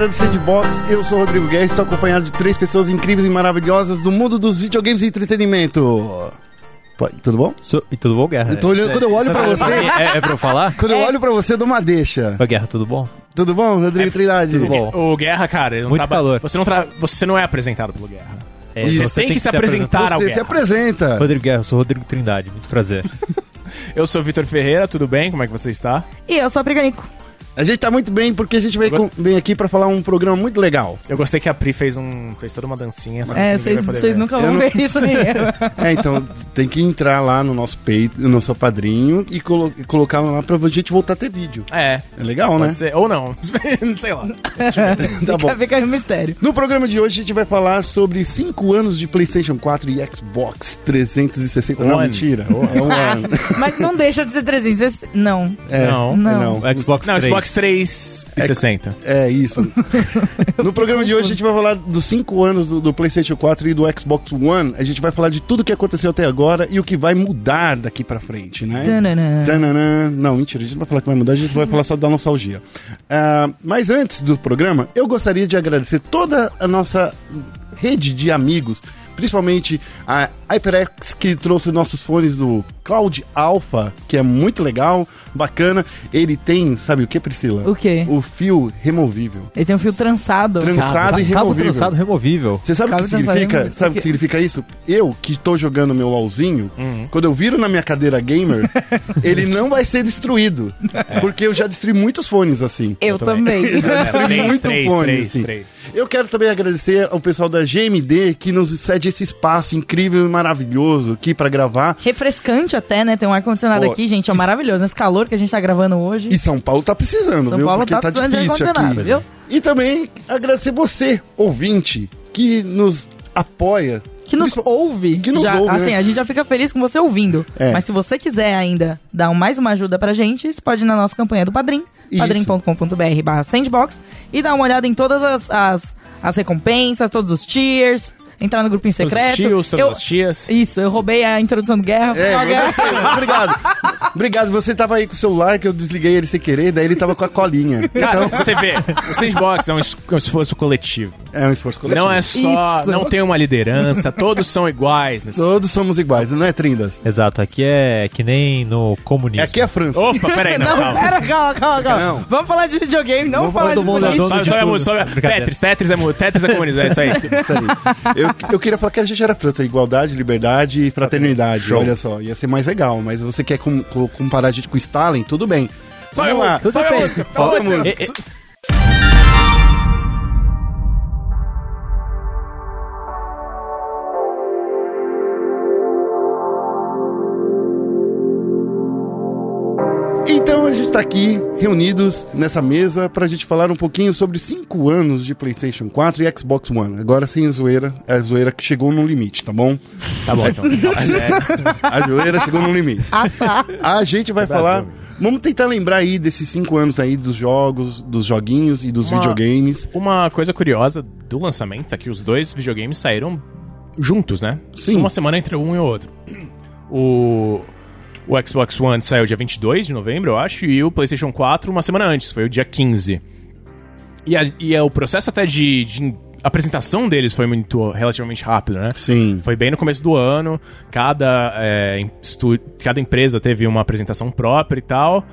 E galera do Sandbox, eu sou o Rodrigo Guerra, estou acompanhado de três pessoas incríveis e maravilhosas do mundo dos videogames e entretenimento. Pô, Tudo bom? So- e tudo bom, Guerra? Eu tô olhando- quando eu olho pra você, É, é pra eu falar? quando eu olho pra você, eu dou uma deixa. Ô, Guerra, tudo bom? Tudo bom, Rodrigo Trindade? tudo bom. O Guerra, cara, ele não Muito calor. Você não, tra... você não é apresentado pelo Guerra. É. Você tem que se apresentar ao Você se Guerra. apresenta. Rodrigo Guerra, eu sou o Rodrigo Trindade, muito prazer. Eu sou o Vitor Ferreira, tudo bem? Como é que você está? E eu sou a Priganico. A gente tá muito bem porque a gente veio, com- vem aqui pra falar um programa muito legal. Eu gostei que a Pri fez um. fez toda uma dancinha. assim, É, vocês ver. nunca vão não- ver isso nem eu. É, então tem que entrar lá no nosso peito, no nosso padrinho e, colo colocar lá pra gente voltar a ter vídeo. É. É legal, Pode né? ser. Ou não. Sei lá. Tá bom. Fica, aí o mistério. No programa de hoje a gente vai falar sobre 5 anos de PlayStation 4 e Xbox 360. Não, One. mentira. É um ano. Mas não deixa de ser 300. esse- Não. É, Não. é Não. O Xbox Não, 3. Xbox 360. É isso. No programa de hoje a gente vai falar dos 5 anos do, do PlayStation 4 e do Xbox One. A gente vai falar de tudo que aconteceu até agora e o que vai mudar daqui pra frente, né? Tananã. Tananã. Não, mentira, a gente não vai falar que vai mudar, a gente vai falar só da nostalgia. Ah, mas antes do programa, eu gostaria de agradecer toda a nossa rede de amigos, principalmente a HyperX, que trouxe nossos fones do Cloud Alpha, que é muito legal, bacana. Ele tem, sabe o que, Priscila? O quê? O fio removível. Ele tem um fio trançado. Trançado e Cabo removível. trançado removível. Você sabe o que Cabo significa? removível. Sabe o que significa isso? Eu, que tô jogando meu LOLzinho, Uhum. quando eu viro na minha cadeira gamer, ele não vai ser destruído. É. Porque eu já destruí muitos fones assim. Eu também. Eu já destruí Três, muito três, fone, três, assim. três. Eu quero também agradecer ao pessoal da GMD que nos cede esse espaço incrível e maravilhoso aqui pra gravar. Refrescante até, né? Tem um ar-condicionado aqui, gente. É maravilhoso. Nesse calor que a gente tá gravando hoje. E São Paulo tá precisando, São viu? Paulo Porque tá tá, precisando de difícil ar-condicionado, aqui. viu? E também agradecer você, ouvinte, que nos apoia. Que nos ouve. Que nos já, ouve, Assim, né? a gente já fica feliz com você ouvindo. É. Mas se você quiser ainda dar mais uma ajuda pra gente, você pode ir na nossa campanha do Padrim, padrim.com.br barra sandbox, e dar uma olhada em todas as, as, as recompensas, todos os tiers, entrar no grupinho Todos secreto. os tios, todas Eu- as tias. Isso, eu roubei a introdução do Guerra. É, Guerra. obrigado. Obrigado. Você tava aí com o celular que eu desliguei ele sem querer, daí ele tava com a colinha. Cara, Então, você vê, o Sandbox é um es- um esforço coletivo. é um esforço coletivo. Não é só. Isso. Não tem uma liderança, todos são iguais. Nesse... Todos somos iguais, não é, Trindas? Exato, aqui é que nem no comunismo. Aqui é a França. Opa, peraí, não, Não, calma. pera, calma, calma, calma. Não. Vamos falar de videogame, não Vamos falar falar de do mundo política. Sobe, sobe sobe. Tetris, Tetris é, mu- Tetris é comunismo, é isso aí. Peraí. Eu, eu queria falar que a gente era França, igualdade, liberdade e fraternidade. Show. Olha só, ia ser mais legal, mas você quer com- com- comparar a gente com Stalin, tudo bem. A Vamos lá. bem. música. Sobe a música. Música. Então a gente tá aqui reunidos nessa mesa pra gente falar um pouquinho sobre 5 anos de PlayStation 4 e Xbox One. Agora sem a zoeira, é a zoeira que chegou no limite, tá bom? Tá bom, então. A zoeira chegou no limite. Ah, tá. A gente vai falar. Vamos tentar lembrar aí desses 5 anos aí dos jogos, dos joguinhos e dos Uma- videogames. Uma coisa curiosa do lançamento é que os dois videogames saíram juntos, né? Sim. Uma semana entre um e o outro. O, o Xbox One saiu dia 22 de novembro, eu acho, e o PlayStation 4 uma semana antes, foi o dia 15. E, a- e é o processo até de, de apresentação deles foi muito relativamente rápido, né? Sim. Foi bem no começo do ano, cada, é, cada empresa teve uma apresentação própria e tal.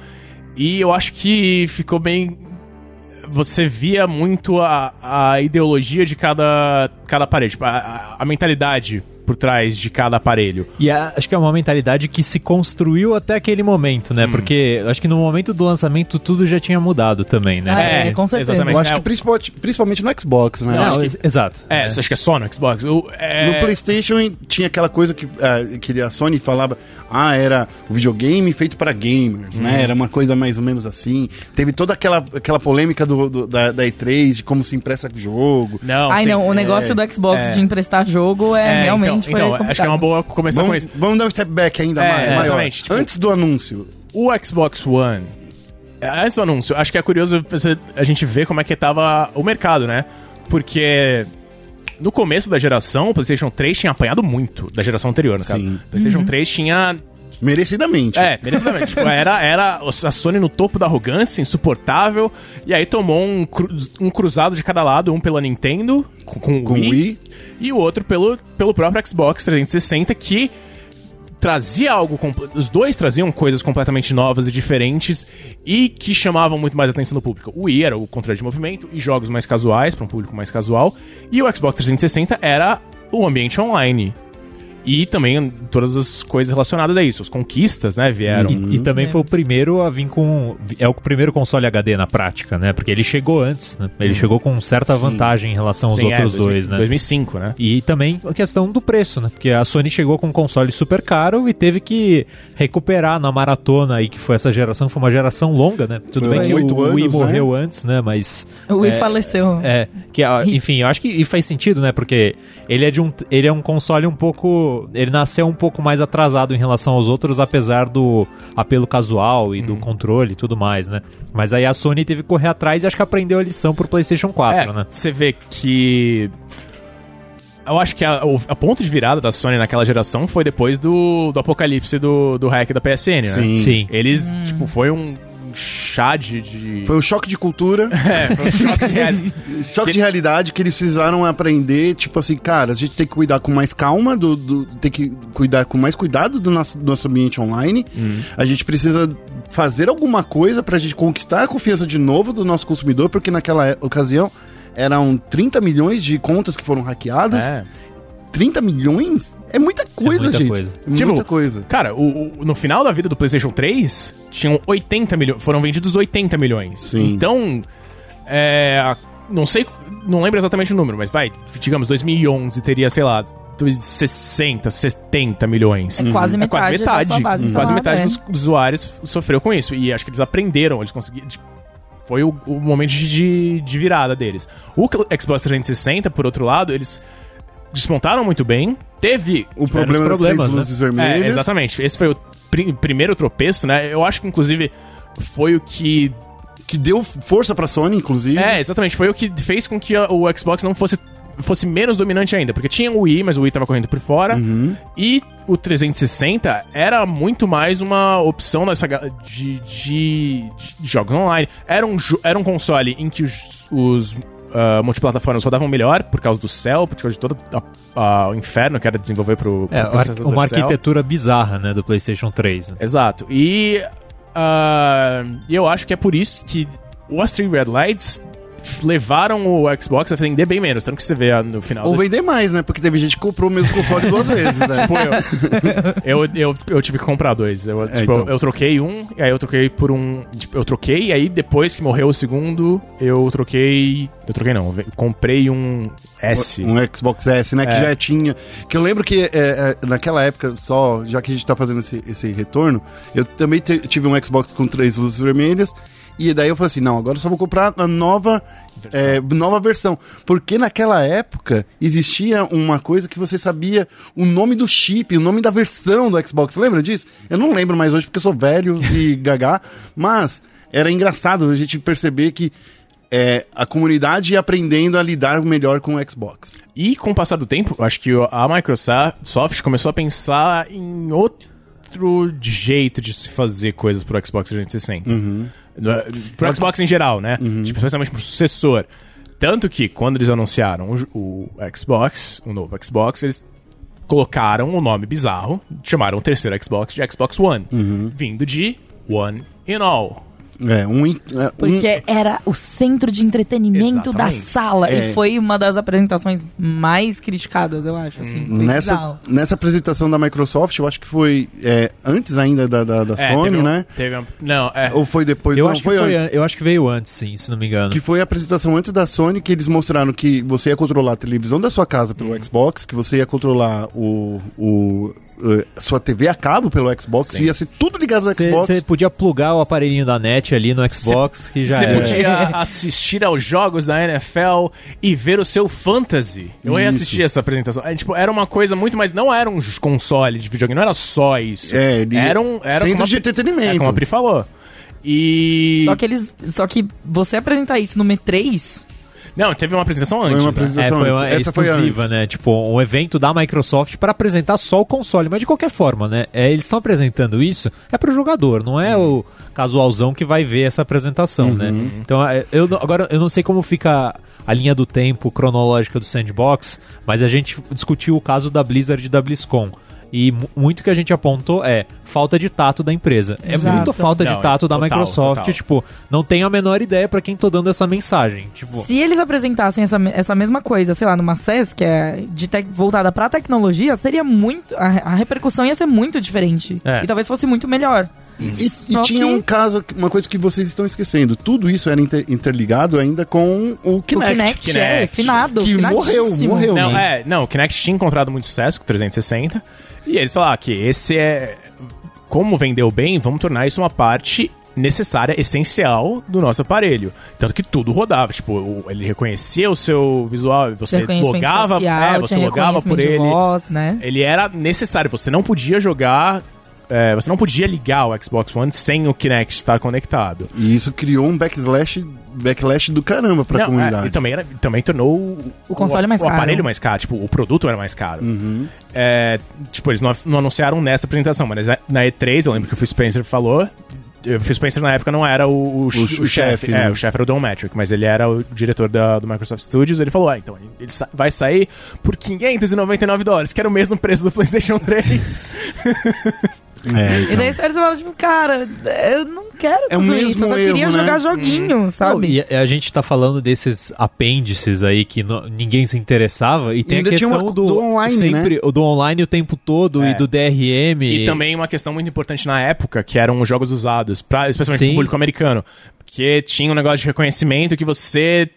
E eu acho que ficou bem. Você via muito a, a ideologia de cada, cada aparelho, tipo, a, a- a mentalidade por trás de cada aparelho. E é- acho que é uma mentalidade que se construiu até aquele momento, Hum. né? Porque acho que no momento do lançamento tudo já tinha mudado também, né? É, com certeza. exatamente. Eu acho É, que principalmente, principalmente no Xbox, né? Não, Acho que ex- Exato. É, você acha que é só no Xbox? O- é- No PlayStation tinha aquela coisa que, ah, que a Sony falava, ah, era o videogame feito para gamers, Uhum. né? Era uma coisa mais ou menos assim. Teve toda aquela, aquela polêmica do, do- da, da E3 de como se empresta jogo. Não, Ai, sim. não, o negócio do Xbox é. de emprestar jogo é, É, realmente então, foi então, acho que é uma boa começar com Vamos, isso. vamos dar um step back ainda É, mais, maior. exatamente, tipo- Antes do anúncio, O Xbox One. Antes do anúncio, acho que é curioso a gente ver como é que tava o mercado, né? Porque no começo da geração, o PlayStation 3 tinha apanhado muito da geração anterior, no caso. Sim. O PlayStation 3 tinha Merecidamente. É, merecidamente. tipo, era, era a Sony no topo da arrogância, insuportável. E aí tomou um, cru- um cruzado de cada lado, um pela Nintendo, com, com o Com Wii, Wii. e o outro pelo, pelo próprio Xbox 360, que trazia algo. Os dois traziam coisas completamente novas e diferentes e que chamavam muito mais a atenção do público. O Wii era o controle de movimento e jogos mais casuais, para um público mais casual, e o Xbox 360 era o ambiente online. E também todas as coisas relacionadas a isso. As conquistas, né, vieram. E, e também foi o primeiro a vir com. É o primeiro console HD na prática, né? Porque ele chegou antes, né? Ele chegou com certa vantagem em relação aos Sim, é, outros 2000 dois, né? 2005, né? E também a questão do preço, né? Porque a Sony chegou com um console super caro e teve que recuperar na maratona aí, que foi essa geração, foi uma geração longa, né? Tudo Foi bem que o Wii anos, morreu antes, né? Mas. O Wii é, faleceu. É, que, enfim, eu acho que e faz sentido, né? Porque ele é de um, ele é um console um pouco, ele nasceu um pouco mais atrasado em relação aos outros, apesar do apelo casual e do controle e tudo mais, né? Mas aí a Sony teve que correr atrás e acho que aprendeu a lição pro PlayStation 4, é, né? Você vê que. Eu acho que a, o a ponto de virada da Sony naquela geração foi depois do, do apocalipse do, do hack da PSN, né? Sim. Sim. Eles, tipo, foi um chá de. de- Foi um choque de cultura, É, foi um choque de reali- choque de realidade que eles precisaram aprender, tipo assim, cara, a gente tem que cuidar com mais calma, do, do- tem que cuidar com mais cuidado do nosso, do nosso ambiente online. A gente precisa fazer alguma coisa pra gente conquistar a confiança de novo do nosso consumidor, porque naquela ocasião eram 30 milhões de contas que foram hackeadas. É. 30 milhões? É muita coisa, muita gente. coisa. É muita Tipo, coisa. Cara, o, o- no final da vida do PlayStation 3, tinham 80 milhões. Foram vendidos 80 milhões. Sim. Então, é, não sei, não lembro exatamente o número, mas vai, digamos, 2011 teria, sei lá, dois- 60, 70 milhões. É quase É metade, quase metade. da sua base quase instalada, metade é. dos usuários sofreu com isso. E acho que eles aprenderam, eles conseguiram. tipo, Foi o, o momento de, de virada deles. O Xbox 360, por outro lado, eles desmontaram muito bem. Teve O problema problemas, né? luzes vermelhas. é, exatamente. Esse foi o pri- primeiro tropeço, né? Eu acho que, inclusive, foi o que. Que deu força pra Sony, inclusive. É, exatamente. Foi o que fez com que o Xbox não fosse. Fosse menos dominante ainda, porque tinha o Wii, mas o Wii tava correndo por fora. Uhum. E o 360 era muito mais uma opção nessa de, de, de jogos online. Era um, era um console em que os, os ah, multiplataformas rodavam melhor por causa do céu, por causa de todo o inferno que era desenvolver pro, pro É, processador uma Cell. arquitetura bizarra, né, do PlayStation 3. né? Exato. E ah, e eu acho que é por isso que os Three Red Lights levaram o Xbox a vender bem menos. Tanto que você vê no final. Ou vender mais, né? Porque teve gente que comprou o mesmo console duas vezes, né? Tipo, eu, eu, eu, eu tive que comprar dois. Eu, É, tipo, então. eu troquei um, e aí eu troquei por um. Tipo, eu troquei, e aí depois que morreu o segundo, eu troquei. Eu troquei não, eu comprei um S. Um Xbox S, né? Que É. já tinha. Que eu lembro que é, é, naquela época, só, já que a gente tá fazendo esse, esse retorno, eu também tive um Xbox com três luzes vermelhas. E daí eu falei assim: não, agora eu só vou comprar a nova Versão. é, nova versão. Porque naquela época existia uma coisa que você sabia o nome do chip, o nome da versão do Xbox. Lembra disso? Eu não lembro mais hoje porque eu sou velho e gagá, mas era engraçado a gente perceber que é, a comunidade ia aprendendo a lidar melhor com o Xbox. E com o passar do tempo, acho que a Microsoft começou a pensar em outro jeito de se fazer coisas pro Xbox 360. No- Pro Xbox em geral, né? Tipo, especialmente pro sucessor. Tanto que, quando eles anunciaram o, o Xbox, o novo Xbox, eles colocaram um nome bizarro, chamaram o terceiro Xbox de Xbox One, vindo de One in All. É, um. é, um- Porque era o centro de entretenimento da Exatamente. sala. É. E foi uma das apresentações mais criticadas, eu acho. Assim, foi Nessa, bizarro. nessa apresentação da Microsoft, eu acho que foi é, antes ainda da, da, da É, Sony, teve um- né? Teve um- não, é. Ou foi depois? Eu, não, acho que foi foi antes. an- eu acho que veio antes, sim, se não me engano. Que foi a apresentação antes da Sony, que eles mostraram que você ia controlar a televisão da sua casa pelo Uhum. Xbox, que você ia controlar o, o, sua TV a cabo pelo Xbox, Sim. ia ser tudo ligado no Xbox. Você podia plugar o aparelhinho da net ali no Xbox, que já Você podia assistir aos jogos da NFL e ver o seu fantasy. Eu ia Isso. assistir essa apresentação. É, tipo, era uma coisa muito mais. Não era um console de videogame, não era só isso. É, ele- era um. Era centro como a de Pri- entretenimento. É, como a Pri falou. E. Só que eles. Só que você apresentar isso no M3. Não, teve uma apresentação Foi antes. uma né? apresentação É, foi uma, Essa foi exclusiva, antes. né? Tipo, um evento da Microsoft para apresentar só o console. Mas de qualquer forma, né? é, eles estão apresentando isso é pro jogador, não é o casualzão que vai ver essa apresentação, né? Então, é, eu agora eu não sei como fica a linha do tempo cronológica do Sandbox, mas a gente discutiu o caso da Blizzard e da BlizzCon. E mu- muito que a gente apontou é falta de tato da empresa. É Exato. muito falta de Não, tato da total, Microsoft. total. Tipo, não tenho a menor ideia pra quem tô dando essa mensagem. Tipo, Se eles apresentassem essa, essa mesma coisa, sei lá, numa CES, que é de tec- voltada pra tecnologia, seria muito. A, a repercussão ia ser muito diferente. É. E talvez fosse muito melhor. E, Só e tinha que- um caso, uma coisa que vocês estão esquecendo. Tudo isso era inter- interligado ainda com o Kinect. O Kinect, é Kinect. finado. Que morreu, morreu. Não, né? é, não, o Kinect tinha encontrado muito sucesso com o 360. E eles falaram que esse é. Como vendeu bem, vamos tornar isso uma parte necessária, essencial do nosso aparelho. Tanto que tudo rodava. Tipo, ele reconhecia o seu visual, você logava, facial, é, você logava por ele. voz, né? Ele era necessário, você não podia jogar. É, você não podia ligar o Xbox One sem o Kinect estar conectado. E isso criou um backslash, backlash do caramba pra Não, é, comunidade. e também, era, também tornou o, O console mais o caro. aparelho mais caro. Tipo, o produto era mais caro. Uhum. É, tipo, eles não, não anunciaram nessa apresentação, mas na, na E3, eu lembro que o Phil Spencer falou. O Phil Spencer na época não era o, o, ch- O o chefe, chefe. né? É, o chefe era o Don Metric, mas ele era o diretor da, do Microsoft Studios. Ele falou: Ah, então ele, ele sa- vai sair por 599 dólares, que era o mesmo preço do PlayStation 3. É, E então. daí você fala, tipo, cara, eu não quero É o tudo mesmo isso, eu só erro, queria né? jogar joguinho, sabe? E a, gente tá falando desses apêndices aí que no- ninguém se interessava e tem ainda a tinha questão uma- do, do online, sempre, o do online o tempo todo É. e do DRM. E também uma questão muito importante na época, que eram os jogos usados, pra, especialmente Sim. pro público americano. Porque tinha um negócio de reconhecimento que você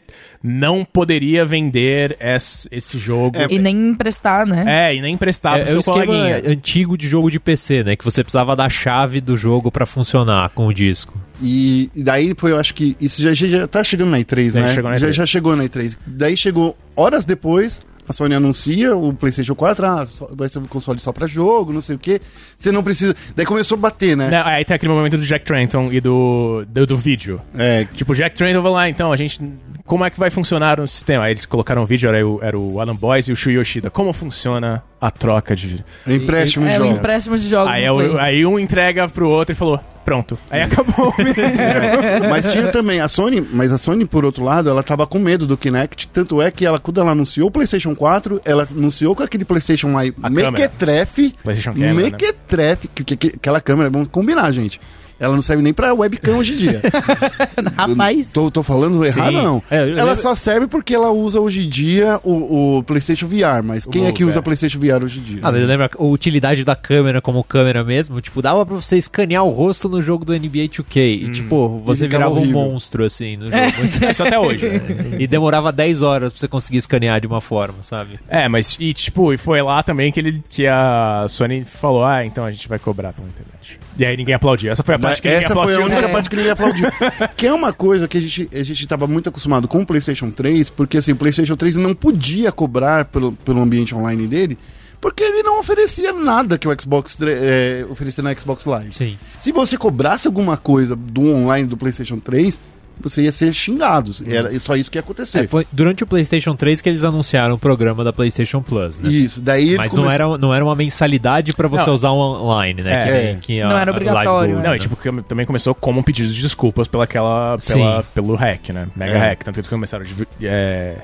não poderia vender esse, esse jogo. E nem emprestar, né? É, e nem emprestar é, pro é o seu coleguinha. antigo de jogo de PC, né? Que você precisava da chave do jogo pra funcionar com o disco. E, e daí foi, eu acho que isso já, já tá chegando na E3, Já né? chegou na já, E3. já chegou na E3. Daí chegou horas depois, a Sony anuncia o PlayStation 4, ah, só- vai ser um console só pra jogo, não sei o quê. Você não precisa. Daí começou a bater, né? Não, aí tem aquele momento do Jack Trenton e do, do, do vídeo. É, Tipo, o Jack Trenton vai lá, então, a gente. Como é que vai funcionar o sistema? Aí eles colocaram um vídeo, era o, era o Alan Boyce e o Shu Yoshida. Como funciona a troca de. empréstimo de É o jogos. empréstimo de jogos. Aí, é o- aí um entrega pro outro e falou: pronto. Aí acabou. É, mas tinha também a Sony, mas a Sony, por outro lado, ela tava com medo do Kinect, tanto é que ela, quando ela anunciou o PlayStation 4, ela anunciou com aquele PlayStation lá A mequetrefe, PlayStation Camera, né? mequetrefe, que, que, que- aquela câmera, vamos combinar, gente. Ela não serve nem pra webcam hoje em dia. Rapaz. Tô, tô falando errado ou não? É, eu ela lembro- só serve porque ela usa hoje em dia o, o PlayStation VR, mas quem é que usa é. PlayStation VR hoje em dia? Ah, mas lembra a utilidade da câmera como câmera mesmo? Tipo, dava pra você escanear o rosto no jogo do NBA 2K. E, tipo, você ficava virava um horrível. monstro, assim, no jogo. Isso até hoje. e demorava 10 horas pra você conseguir escanear de uma forma, sabe? É, mas e tipo, e foi lá também que, ele, que a Sony falou: ah, então a gente vai cobrar pela internet. E aí ninguém aplaudiu. Essa foi a parte que ninguém Essa foi aplaudiu. a única né? parte que ninguém aplaudiu. que é uma coisa que a gente, a gente tava muito acostumado com o PlayStation 3, porque assim, o PlayStation 3 não podia cobrar pelo, pelo ambiente online dele, porque ele não oferecia nada que o Xbox é, oferecia na Xbox Live. Sim. Se você cobrasse alguma coisa do online do PlayStation 3, você ia ser xingado. Era só isso que ia acontecer. É, foi durante o PlayStation 3 que eles anunciaram o programa da PlayStation Plus, né? Isso, daí Mas não começou- era, não era uma mensalidade pra você Não. usar online, né? É. Que É. que a- Não era obrigatório, Gold, Não, né? e tipo, que também começou como um pedido de desculpas pela aquela, pela, pelo hack, né? Mega É. hack. Tanto que eles começaram a é,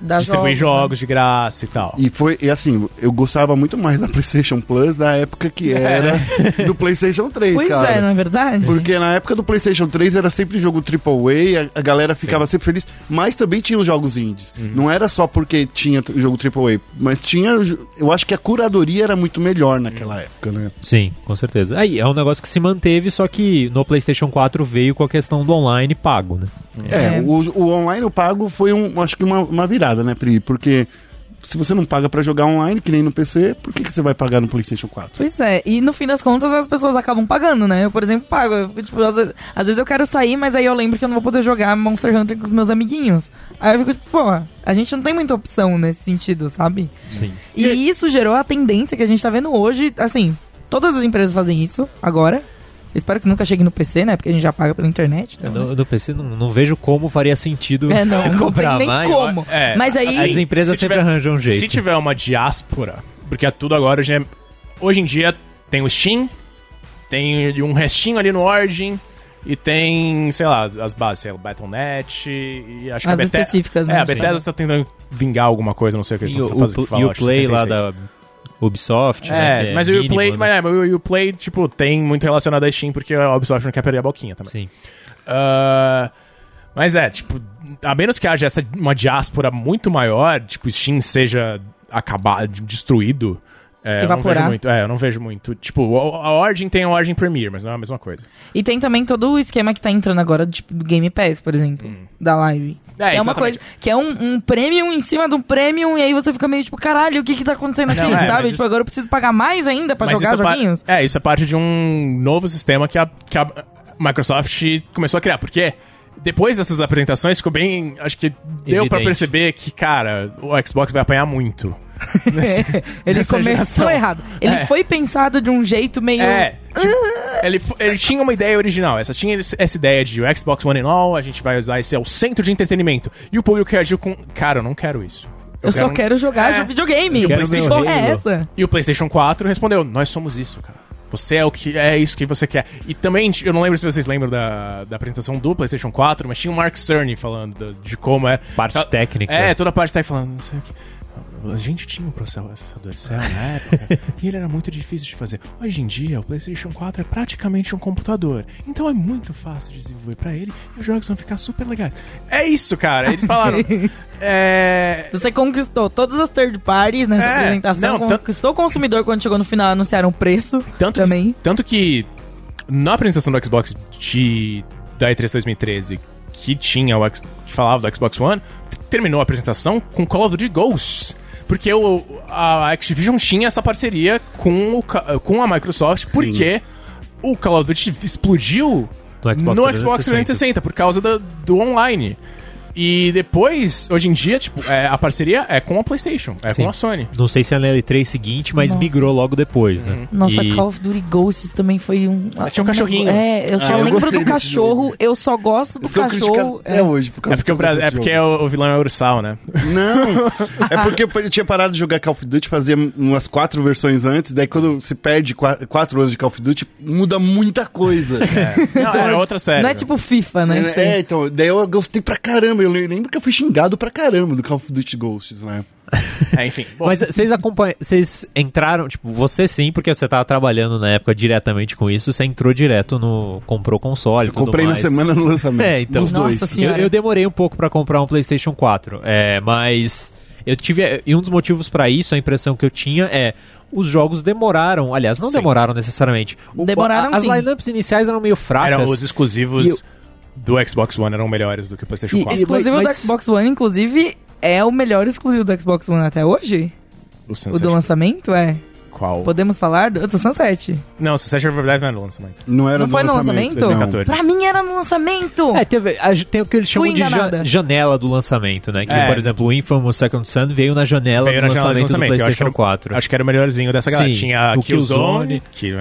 Da distribuir jogos, jogos de graça e tal. E foi, e assim, eu gostava muito mais da PlayStation Plus da época que era do PlayStation 3, Pois cara. é, não é verdade? Porque na época do PlayStation 3 era sempre jogo AAA, a, a galera ficava sempre feliz, mas também tinha os jogos indies. Não era só porque tinha jogo AAA, mas tinha. Eu acho que a curadoria era muito melhor naquela época, né? Sim, com certeza. Aí, é um negócio que se manteve, só que no PlayStation 4 veio com a questão do online pago, né? É, É. O, o online o pago foi um, acho que uma, uma virada, né, Pri? Porque se você não paga pra jogar online, que nem no PC, por que, que você vai pagar no PlayStation 4? Pois é, e no fim das contas as pessoas acabam pagando, né? Eu, por exemplo, pago. Eu, tipo, às, vezes, às vezes eu quero sair, mas aí eu lembro que eu não vou poder jogar Monster Hunter com os meus amiguinhos. Aí eu fico tipo, pô, a gente não tem muita opção nesse sentido, sabe? Sim. E isso gerou a tendência que a gente tá vendo hoje, assim, todas as empresas fazem isso agora. Espero que nunca chegue no PC, né? Porque a gente já paga pela internet. Então, No, no PC não, não vejo como faria sentido É, não, não comprar tem nem mais. como. É, Mas aí. As empresas Se sempre tiver- arranjam um jeito. Se tiver uma diáspora, porque é tudo agora hoje, é- hoje em dia tem o Steam, tem um restinho ali no Origin e tem, sei lá, as bases, sei lá, Battle.net e acho que As a Bethesda... específicas, né? É, a Bethesda tá tentando vingar alguma coisa, não sei o que eles o, estão o, fazendo. e o Play lá da Ubisoft, né, que É, mas o mínimo, Uplay, né? mas, é, o Uplay, tipo, tem muito relacionado a Steam, porque a Ubisoft não quer perder a boquinha também. Sim. Ah, mas é, tipo, a menos que haja essa, uma diáspora muito maior, tipo, Steam seja acabado, destruído, é, eu não Evaporar. vejo muito. É, eu não vejo muito. Tipo, a a Origin tem a Origin Premier, mas não é a mesma coisa. E tem também todo o esquema que tá entrando agora, tipo, do Game Pass, por exemplo, da live. Hum. É, que é uma coisa. Que é um, um premium em cima de um premium, e aí você fica meio tipo, caralho, o que que tá acontecendo aqui, Não, é, sabe? Tipo, isso- agora eu preciso pagar mais ainda pra Mas jogar é, joguinhos? é, isso é parte de um novo sistema que a, que a Microsoft começou a criar. Porque depois dessas apresentações ficou bem. Acho que deu pra Evidente. perceber que, cara, o Xbox vai apanhar muito. Ele nessa começou geração. errado. Ele É. foi pensado de um jeito meio. É. tipo, ele, fo- ele tinha uma ideia original. Essa tinha essa ideia de o Xbox One and All, a gente vai usar esse é o centro de entretenimento. E o público reagiu com, cara, eu não quero isso. Eu, só um- quero jogar É. videogame. Eu quero meu porra é essa? E o PlayStation 4 respondeu: Nós somos isso, cara. Você é o que é isso que você quer. E também, eu não lembro se vocês lembram da, da apresentação do PlayStation 4, mas tinha o Mark Cerny falando da- de como é. Parte Tá- técnica. É, toda a parte tá aí falando, não sei o que. A gente tinha um processador Cell na época e ele era muito difícil de fazer. Hoje em dia, o PlayStation 4 é praticamente um computador. Então é muito fácil de desenvolver pra ele e os jogos vão ficar super legais. É isso, cara. Eles falaram. é. Você conquistou todas as third parties nessa É, apresentação, não, conquistou o consumidor quando chegou no final anunciaram o preço Tanto também. Que, tanto que na apresentação do Xbox de, da E3 2013, que tinha o X- que falava do Xbox One, terminou a apresentação com Call of Duty Ghosts. Porque o, a Activision tinha essa parceria com, o, com a Microsoft, porque o Call of Duty explodiu No Xbox no 360. Xbox 360 por causa do, do online. E depois, hoje em dia, tipo, é, a parceria é com a PlayStation, é Sim. com a Sony. Não sei se é na L3 seguinte, mas Nossa. migrou logo depois, né? Nossa, E- Call of Duty Ghosts também foi um. Tinha um cachorrinho. É, eu só Ah, eu lembro gostei do cachorro, jogo. eu só gosto do Eu sou criticado cachorro. até é. hoje por causa É porque, eu é porque jogo. o vilão é o Ursal, né? Não, é porque eu tinha parado de jogar Call of Duty, fazia umas quatro versões antes, daí quando se perde qua- quatro anos de Call of Duty, muda muita coisa. Não, é outra série. Não é tipo FIFA, né? É, é, então, daí eu gostei pra caramba. Eu lembro que eu fui xingado pra caramba do Call of Duty Ghosts, né? É, enfim. Bom, Mas vocês acompanham, vocês entraram, tipo, você sim, porque você tava trabalhando na época diretamente com isso, você entrou direto no, comprou console, Eu comprei tudo na mais. semana no lançamento. É, então. Os dois. Nossa Eu, senhora. eu demorei um pouco pra comprar um PlayStation 4, é, mas eu tive e um dos motivos pra isso, a impressão que eu tinha é os jogos demoraram, aliás, não Sim. demoraram necessariamente. O- Demoraram a- As sim. lineups iniciais eram meio fracas. eram os exclusivos do Xbox One eram melhores do que o PlayStation E- 4. e- Exclusivo mas- do Xbox One, inclusive, é o melhor exclusivo do Xbox One até hoje? o O do lançamento é? Qual? Podemos falar do, do Sunset? Não, o Sunset Overdrive não era o lançamento. Não era Não do foi no lançamento? lançamento? não. 2014. Pra mim era no lançamento! É, teve, a- tem o que eles chamam de ja- janela do lançamento, né? Que, É. por exemplo, o Infamous Second Son veio na janela Veio do na janela de lançamento do lançamento, eu acho que PlayStation era o- 4. Acho que era o melhorzinho dessa galera. Sim, Tinha o o Killzone, Killzone. que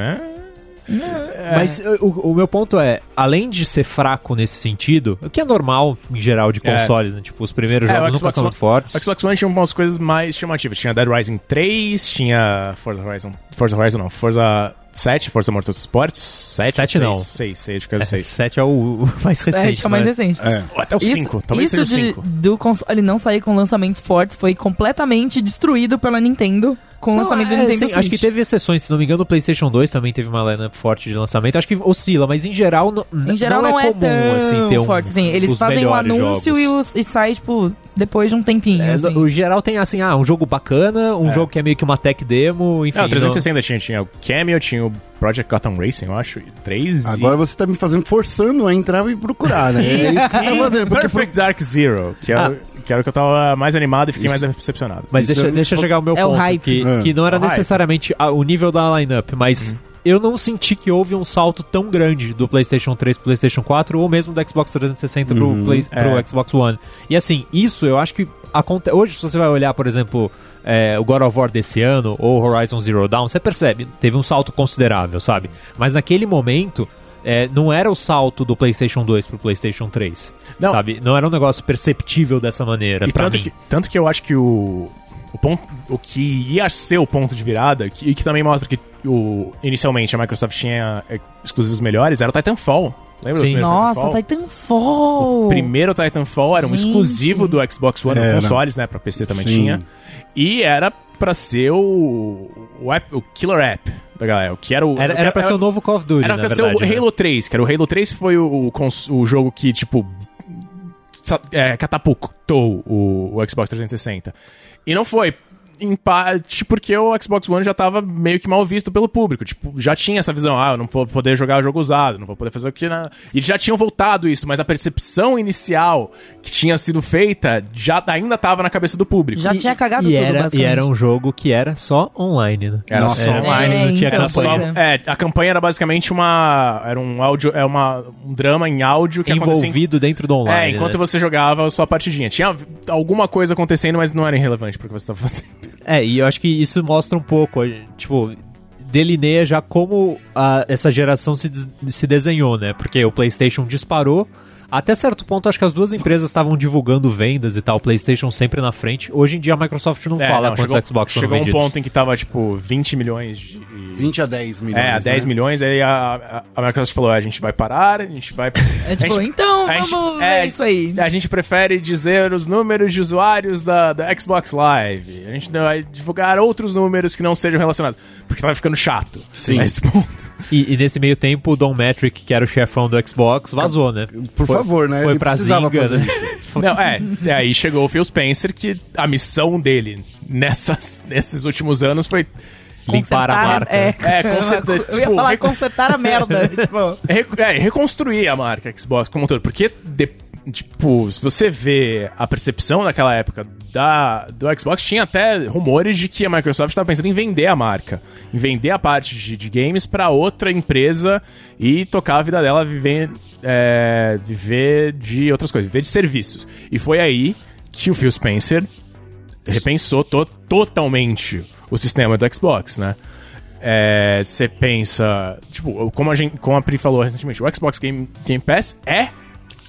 é... Mas uh, o, o meu ponto é, além de ser fraco nesse sentido, o que é normal em geral de É. consoles, né? Tipo, os primeiros É, o jogos nunca são muito fortes. O Xbox One tinha umas coisas mais chamativas. Tinha Dead Rising 3, tinha Forza Horizon... Forza Horizon não, Forza 7, Forza Motorsports 7? Sete não. 6, 6, acho que era o É, 6. 7 é o, o mais recente. Sete é o mais né? recente. É. Ou até o 5, talvez isso seja o de, 5. do console não sair com lançamentos fortes foi completamente destruído pela Nintendo com o Não, lançamento é, do Nintendo sim, Switch. acho que teve exceções, se não me engano, o PlayStation 2 também teve uma lineup forte de lançamento. Acho que oscila, mas em geral, não, Em geral não, é, comum tão assim, ter um, forte, assim. Eles fazem o melhores anúncio e, os, e sai, tipo, depois de um tempinho. É, assim. O geral tem assim, ah, um jogo bacana, um É. jogo que é meio que uma tech demo, enfim. Não, o 360 tinha, tinha o Cameo, tinha o Project Gotham Racing, eu acho, e 3 Agora você tá me fazendo, forçando a entrar e procurar, né? É isso que você tá fazendo. Porque Perfect Dark Zero, que era, Ah. Que era o que eu tava mais animado e fiquei Isso. mais decepcionado. Mas Isso deixa, é- deixa eu chegar ao meu É o ponto, hype. que, É. que não era É o hype. necessariamente a- o nível da lineup, mas eu não senti que houve um salto tão grande do PlayStation 3 pro PlayStation 4 ou mesmo do Xbox 360 pro, Uhum. Play- pro É. Xbox One. E assim, isso eu acho que acontece. Hoje, se você vai olhar, por exemplo, é, o God of War desse ano ou Horizon Zero Dawn, você percebe, teve um salto considerável, sabe? Mas naquele momento. É, não era o salto do PlayStation 2 pro PlayStation 3. Não. Sabe? Não era um negócio perceptível dessa maneira E pra tanto mim. que, tanto que eu acho que o, o, ponto, o que ia ser o ponto de virada, que, e que também mostra que o, inicialmente a Microsoft tinha é, exclusivos melhores, era o Titanfall. Lembra Sim. Nossa, Titanfall? Titanfall! O primeiro Titanfall era um Gente. exclusivo do Xbox One, Era. consoles, né? Pra PC também Sim. tinha. E era pra ser o, o, app- o killer app da galera. O que era o. Era, era pra ser o novo Call of Duty, Era pra verdade, ser o né? Halo 3, que era o Halo 3 foi o, o, o jogo que, tipo, é, catapultou o, o Xbox 360. E não foi. Em parte porque o Xbox One já tava meio que mal visto pelo público. Tipo, já tinha essa visão, ah, eu não vou poder jogar jogo usado, não vou poder fazer o que. Na... E já tinham voltado isso, mas a percepção inicial que tinha sido feita já ainda tava na cabeça do público. Já tinha cagado E tudo, era, e era um jogo que era só online, né? Era Nossa, só Era online. online, não tinha então, campanha. pois é. É, a campanha era basicamente uma. Era um áudio. É uma, um drama em áudio que acontecia em Envolvido dentro do online. É, enquanto né? você jogava a sua partidinha. Tinha alguma coisa acontecendo, mas não era irrelevante pro que você estava fazendo. É, e eu acho que isso mostra um pouco, tipo, delineia já como a- essa geração se, se desenhou, né? Porque o PlayStation disparou. Até certo ponto, acho que as duas empresas estavam divulgando vendas e tal, o PlayStation sempre na frente. Hoje em dia a Microsoft não É, fala não, quantos chegou, Xbox foram Chegou um vendidos. ponto em que tava, tipo, 20 milhões de... 20 a 10 milhões. É, a 10 né? milhões, aí a, a, a Microsoft falou, a gente vai parar, a gente vai... É tipo, gente- então, gente- vamos é, ver isso aí. A gente prefere dizer os números de usuários da, da Xbox Live. A gente não vai divulgar outros números que não sejam relacionados. Porque tava ficando chato. Sim. Nesse ponto. E, e nesse meio tempo, o Don Metric, que era o chefão do Xbox, vazou, né? Por Foi- favor, né? Foi Ele pra fazer né? isso. Não, é, e aí chegou o Phil Spencer, que a missão dele nessas, nesses últimos anos foi Limpar a marca. É, É, consertar, eu ia tipo, falar recon- consertar a merda. tipo, é, reconstruir a marca Xbox como um todo. Porque, de- tipo, se você vê a percepção naquela época da, do Xbox, tinha até rumores de que a Microsoft estava pensando em vender a marca. Em vender a parte de, de games para outra empresa e tocar a vida dela, viver, é, viver de outras coisas, viver de serviços. E foi aí que o Phil Spencer repensou to- totalmente o sistema do Xbox, né? É, Você pensa, tipo, como a, gente, como a Pri falou recentemente, o Xbox Game, Game Pass é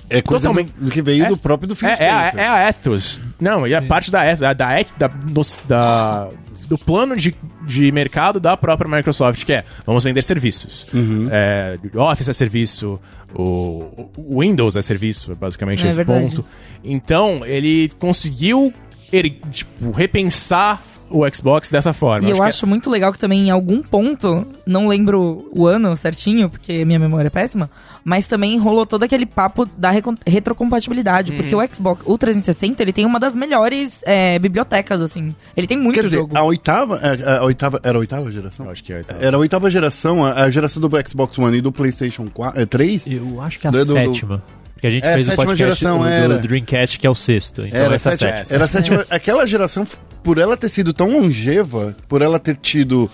É coisa Totalmente. do, do que veio É- do próprio do Phil é, é, a, é a ethos. Não, e é parte da ethos, da, da, et- da, do plano de, de mercado da própria Microsoft, que é, vamos vender serviços. Uhum. É, Office é serviço, o, o Windows é serviço, é basicamente É esse verdade. ponto. Então, ele conseguiu er- tipo, repensar o Xbox dessa forma. E eu é- acho muito legal que também em algum ponto, não lembro o ano certinho, porque minha memória é péssima, mas também rolou todo aquele papo da retrocompatibilidade, porque Uhum. o Xbox, o 360, ele tem uma das melhores é, bibliotecas, assim. Ele tem muito Quer dizer, jogo. a oitava, a, a oitava. Era a oitava geração? Eu acho que é, tá. Era a oitava geração, a, a geração do Xbox One e do PlayStation 4, é, 3. Eu acho que a Do- do- do- Porque a gente É, fez o podcast geração, do, era. do Dreamcast, que é o sexto. Então Era, essa é sete- sétima. era a sétima. Aquela geração, por ela ter sido tão longeva, por ela ter tido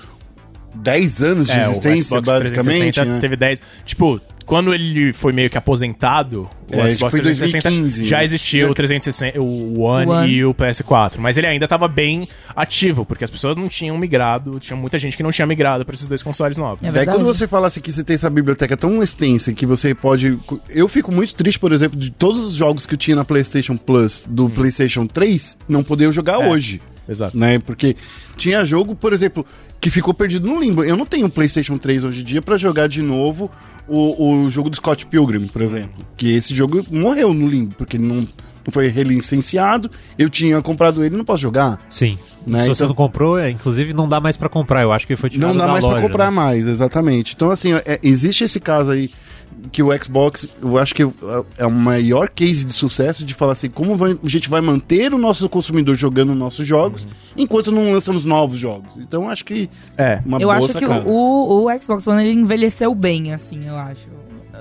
10 anos de É, o existência, Xbox basicamente. 360 né? teve 10. Tipo, quando ele foi meio que aposentado, o É, acho que Xbox foi 360 2015, já né? existia o 360, o One, One. e o PS4, mas ele ainda tava bem ativo, porque as pessoas não tinham migrado, tinha muita gente que não tinha migrado para esses dois consoles novos. É Daí quando você fala assim que você tem essa biblioteca tão extensa que você pode. Eu fico muito triste, por exemplo, de todos os jogos que eu tinha na PlayStation Plus do PlayStation 3 não poder jogar Hum. É. hoje. Exato. Né? Porque tinha jogo, por exemplo, que ficou perdido no limbo. Eu não tenho um PlayStation 3 hoje em dia pra jogar de novo o, o jogo do Scott Pilgrim, por exemplo. Que esse jogo morreu no limbo, porque não, não foi relicenciado. Eu tinha comprado ele e não posso jogar. Sim. Né, Se você então- não comprou, é, inclusive não dá mais pra comprar. Eu acho que foi tirado Não dá mais loja, pra comprar né? mais, exatamente. Então, assim, é- existe esse caso aí que o Xbox, eu acho que é- o maior case de sucesso de falar assim, como vai- a gente vai manter o nosso consumidor jogando nossos jogos enquanto não lançamos novos jogos. Então, acho que É. uma eu boa acho que sacada. o, o Xbox One ele envelheceu bem, assim, eu acho.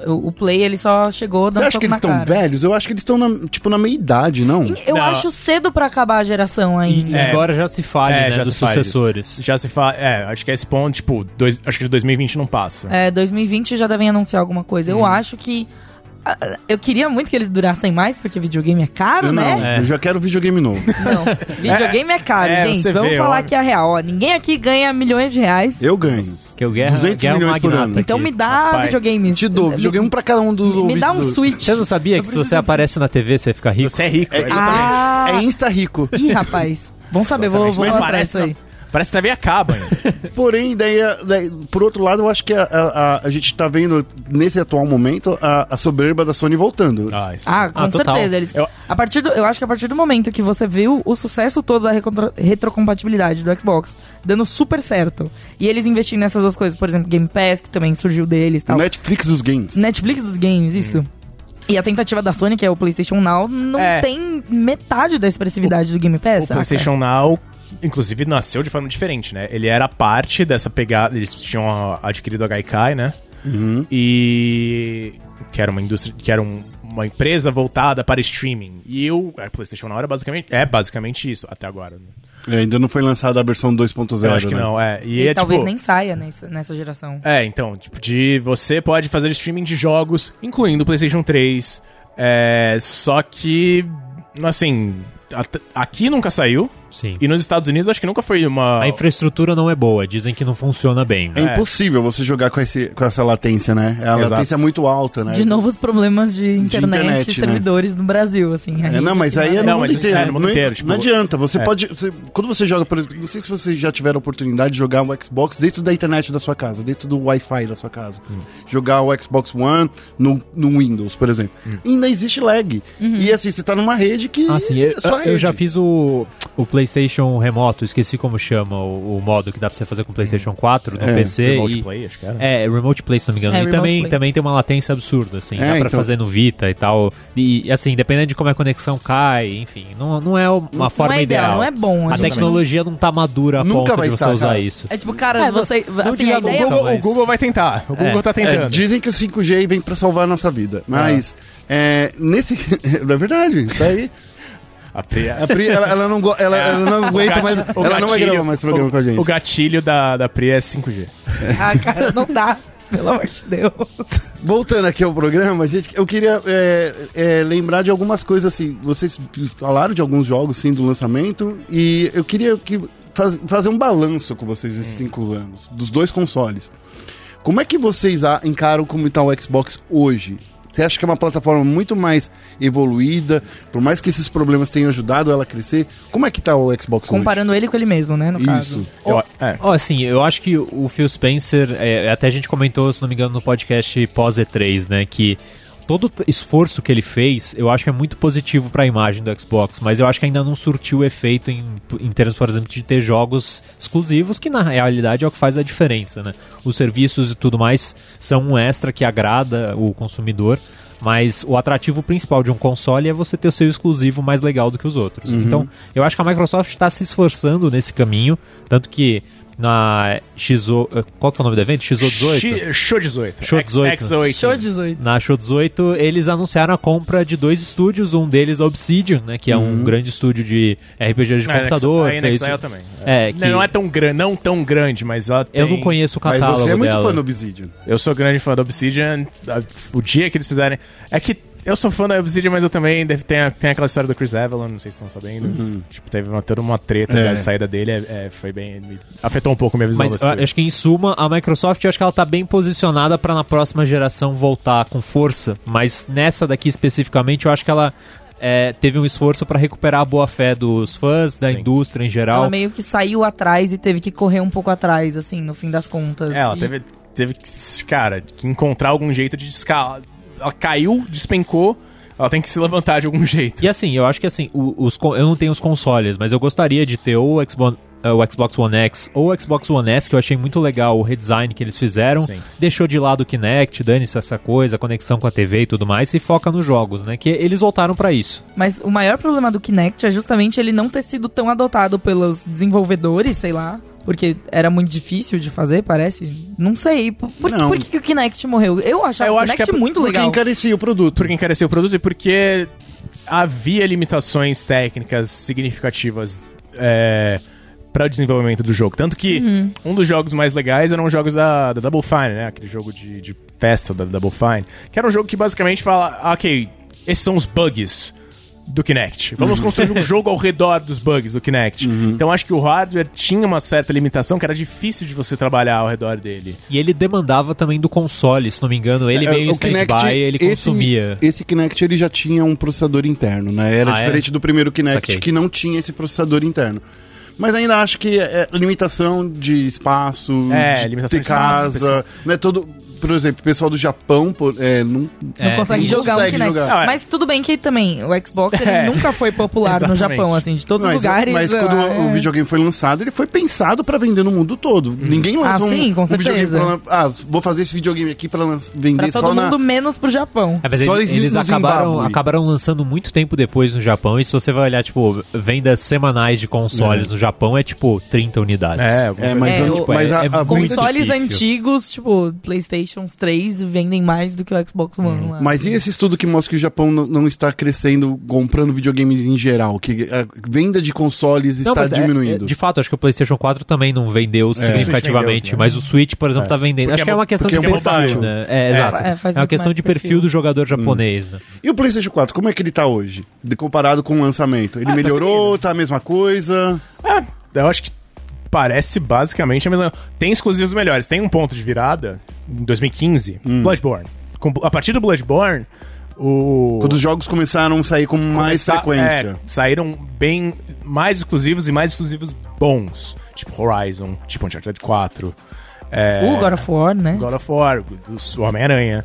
O, Play ele só chegou Você acha que eles estão velhos? Eu acho que eles estão, na- tipo, na meia idade, não? Eu Não. acho cedo pra acabar a geração ainda. É. Agora já se fale, É, né, já dos se faz isso. sucessores. Já se fala, é, acho que é esse ponto, tipo, dois, acho que de 2020 não passa. É, 2020 já devem anunciar alguma coisa. Eu acho que. Eu queria muito que eles durassem mais, porque videogame é caro, Eu né? não, É. eu já quero videogame novo. Não. videogame é caro, É, gente. você Vamos vê, falar óbvio. aqui a real. Ó, ninguém aqui ganha milhões de reais. Eu ganho. Que o Guerra, 200 Guerra é milhões por ano. Então aqui. me dá videogames. Te dou, videogame um pra cada um dos Me, me dá um Switch. Você não sabia Eu que se você disso. aparece na TV você fica rico? Você é rico. É. Ah! É insta-rico. Ih, rapaz. Bom saber, vou, vou Mas lá pra parece, isso aí. Parece que também acaba ainda. Porém, daí, daí, por outro lado, eu acho que a, a, a- gente tá vendo, nesse atual momento, a, a soberba da Sony voltando. Ah, isso. Ah, com Ah, certeza. Eles, Eu- a partir do, eu acho que a partir do momento que você viu o sucesso todo da recontra- retrocompatibilidade do Xbox, dando super certo, e eles investindo nessas duas coisas, por exemplo, Game Pass, que também surgiu deles O tal. Netflix dos games. Netflix dos games, isso. E a tentativa da Sony, que é o PlayStation Now, não É. tem metade da expressividade do Game Pass. O saca? PlayStation Now, inclusive, nasceu de forma diferente, né? Ele era parte dessa pegada. Eles tinham adquirido a Gaikai, né? Uhum. E. Que era uma indústria. Que era um- uma empresa voltada para streaming. E o a PlayStation Now era basicamente. É basicamente isso até agora. né? É, ainda não foi lançada a versão 2.0. Eu acho que né? não, é. E, E é talvez tipo, nem saia nessa, nessa geração. É, então, tipo, de você pode fazer streaming de jogos, incluindo o PlayStation 3. É, só que, assim, aqui nunca saiu. Sim. E nos Estados Unidos acho que nunca foi uma. A infraestrutura não é boa, dizem que não funciona bem. É impossível você jogar com, esse, com essa latência, né? A Exato. latência é muito alta, né? De novo os problemas de internet, internet, e servidores no Brasil, assim. É, não, mas aí é Não, mundo mas isso inteiro. é no mundo não, inteiro, tipo- não adianta. Você É. pode. você- quando você joga, por exemplo, não sei se vocês já tiveram a oportunidade de jogar um Xbox dentro da internet da sua casa, dentro do Wi-Fi da sua casa. Hum. Jogar o Xbox One no, no Windows, por exemplo. Hum. Ainda existe lag. Uhum. E assim, você tá numa rede que. Ah, sim, eu, é eu rede. já fiz o, o PlayStation remoto, esqueci como chama o, o modo que dá pra você fazer com o PlayStation 4 no É, PC. Remote e, Play, acho que era. É, Remote Play, se não me engano. É, e também, Play. também tem uma latência absurda, assim. É, dá pra então. fazer no Vita e tal. E, assim, dependendo de como a conexão cai, enfim. Não, não é uma forma não é ideal, ideal. não é bom. A tecnologia não tá madura a Nunca ponto vai de você estar, usar cara. isso. É tipo, cara, É, você. assim, diga a O ideia Google, mas- o Google vai tentar. O Google É. tá É, tentando. dizem que o 5G vem pra salvar a nossa vida. Mas, é, nesse. não é verdade, isso aí. A Pri- A Pri, ela, ela não, go- ela, ela não o aguenta mais. Ela não vai gatilho- gravar mais programa o- com a gente. O gatilho da, da Pri é 5G. Ah, cara, não dá. Pelo amor de Deus. Voltando aqui ao programa, gente, eu queria é, é, lembrar de algumas coisas assim. Vocês falaram de alguns jogos sim do lançamento e eu queria que faz- fazer um balanço com vocês esses cinco anos dos dois consoles. Como é que vocês encaram como está o Xbox hoje? Você acha que é uma plataforma muito mais evoluída, por mais que esses problemas tenham ajudado ela a crescer? Como é que tá o Xbox Comparando ele com ele mesmo, né? No hoje? caso. Isso. É. Ó, assim, eu acho que o Phil Spencer, é, até a gente comentou, se não me engano, no podcast pós E3, né, que todo esforço que ele fez, eu acho que é muito positivo para a imagem do Xbox, mas eu acho que ainda não surtiu efeito em, em termos, por exemplo, de ter jogos exclusivos, que na realidade é o que faz a diferença, né? Os serviços e tudo mais são um extra que agrada o consumidor, mas o atrativo principal de um console é você ter o seu exclusivo mais legal do que os outros. Então, eu acho que a Microsoft está se esforçando nesse caminho, tanto que na XO... Qual que é o nome do evento? XO18? X- Show 18. Show X- 18. X18. Show 18. Na Show 18, eles anunciaram a compra de dois estúdios, um deles a Obsidian, né, que é um grande estúdio de RPG de Ah, computador. A fez- NXIL também. É, que- Não é tão grande, não tão grande, mas ela tem... Eu não conheço o Mas catálogo você é muito dela. fã do Obsidian. Eu sou grande fã da Obsidian. A- O dia que eles fizerem... É que eu sou fã da Obsidian, mas eu também... deve- Tem, a- tem aquela história do Chris Avalon, não sei se estão sabendo. Tipo, teve uma, toda uma treta É. da saída dele. é- é, foi bem... afetou um pouco a minha visão Mas eu acho que em suma, a Microsoft eu acho que ela tá bem posicionada para na próxima geração voltar com força, mas nessa daqui especificamente eu acho que ela é, teve um esforço para recuperar a boa fé dos fãs, da Sim. indústria em geral. Ela meio que saiu atrás e teve que correr um pouco atrás, assim, no fim das contas. É, ela E- teve, teve que, cara, que encontrar algum jeito de escalar. Ela caiu, despencou, ela tem que se levantar de algum jeito. E assim, eu acho que assim, os, eu não tenho os consoles, mas eu gostaria de ter ou o Xbox, eh, o Xbox One X ou o Xbox One S, que eu achei muito legal o redesign que eles fizeram. Sim. Deixou de lado o Kinect, dane-se essa coisa, a conexão com a TV e tudo mais, e foca nos jogos, né? Que eles voltaram pra isso. Mas o maior problema do Kinect é justamente ele não ter sido tão adotado pelos desenvolvedores, sei lá. Porque era muito difícil de fazer, parece. Não sei. Por, por, Não. por que, que o Kinect morreu? Eu achava Eu o acho Kinect que é muito Porque legal. encarecia o produto. Porque encareceu o produto e porque havia limitações técnicas significativas é, para o desenvolvimento do jogo. Tanto que um dos jogos mais legais eram os jogos da, da Double Fine, né? Aquele jogo de, de festa da Double Fine. Que era um jogo que basicamente fala, ah, ok, esses são os bugs do Kinect. Vamos construir um jogo ao redor dos bugs do Kinect. Então acho que o hardware tinha uma certa limitação que era difícil de você trabalhar ao redor dele. E ele demandava também do console, se não me engano. Ele É, meio em o Kinect, stand-by, ele esse- consumia. Esse Kinect ele já tinha um processador interno, né? Era Ah, diferente do primeiro Kinect Saquei. que não tinha esse processador interno. Mas ainda acho que é limitação de espaço, É, de limitação ter de espaço, casa, não é todo, por exemplo, o pessoal do Japão pô, é, não, Não É, consegue não jogar consegue um Kinect. jogar. Não, é. Mas tudo bem que também o Xbox ele É. nunca foi popular no. Japão, assim, de todos os lugares. mas quando o é. videogame foi lançado, ele foi pensado pra vender no mundo todo. Ninguém lançou Ah, sim, um, com um videogame certeza. pra, ah, vou fazer esse videogame aqui pra lan- vender Pra só todo na mundo, menos pro Japão. É, mas Só eles, eles acabaram, acabaram lançando muito tempo depois no Japão. E se você vai olhar, tipo, vendas semanais de consoles no Japão é tipo 30 unidades. É, É, mas, É, eu- o- mas a, é a- Consoles antigos, tipo, Playstation 3, vendem mais do que o Xbox One lá. Mas e esse estudo que mostra que o Japão não, está crescendo comprando videogames em geral? Que a venda de consoles Não, está é- diminuindo? é- de fato, acho que o PlayStation 4 também não vendeu significativamente, vendeu, mas o Switch, por exemplo, tá vendendo. Porque acho que é é uma questão de é perfil, né? É, exato. É, É uma questão de perfil. perfil do jogador japonês, né? E o PlayStation 4, como é que ele tá hoje? De- comparado com o lançamento? Ele Ah, tá melhorou? Tá, a mesma coisa? Ah, eu acho que parece basicamente a mesma. Tem exclusivos melhores. Tem um ponto de virada em 2015, Bloodborne. Com- a partir do Bloodborne, o. Quando os jogos começaram a sair com mais Começar- frequência. é, saíram bem mais exclusivos e mais exclusivos bons. Tipo Horizon, tipo Uncharted 4. É, O God of War, né? God of War, o Homem-Aranha.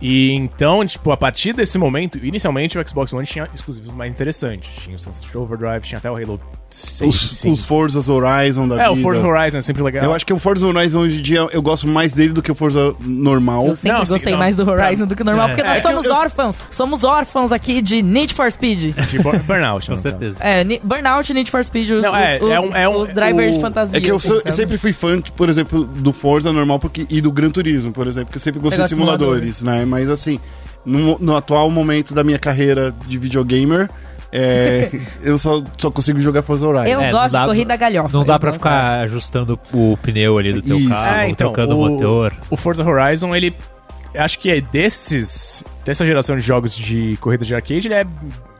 E então, tipo, a partir desse momento, inicialmente o Xbox One tinha exclusivos mais interessantes. Tinha o Sunset Overdrive, tinha até o Halo 6. Os, os Forzas Horizon da É, o vida. Forza Horizon é sempre legal. Eu acho que o Forza Horizon hoje em dia eu gosto mais dele do que o Forza normal. Eu sempre Não, sim, gostei não. mais do Horizon do que o normal, É. porque É nós que somos eu- eu- órfãos. Somos órfãos aqui de Need for Speed. De Bur- Burnout, Com certeza. É, Burnout e Need for Speed, os, Não, é, os, é um- é um- os drivers o- de fantasia. É que eu, sou- eu sempre fui fã, tipo, por exemplo, do Forza normal porque, e do Gran Turismo, por exemplo, porque eu sempre gostei de de simuladores, né? Mas assim, no, no atual momento da minha carreira de videogamer, é, eu só, só consigo jogar Forza Horizon. Eu É, não gosto dá- de corrida galhofa. Não dá eu pra gosto. ficar ajustando o pneu ali do teu Isso. carro, É, então, trocando o motor. O Forza Horizon, ele. Acho que é desses. Dessa geração de jogos de corrida de arcade, ele é.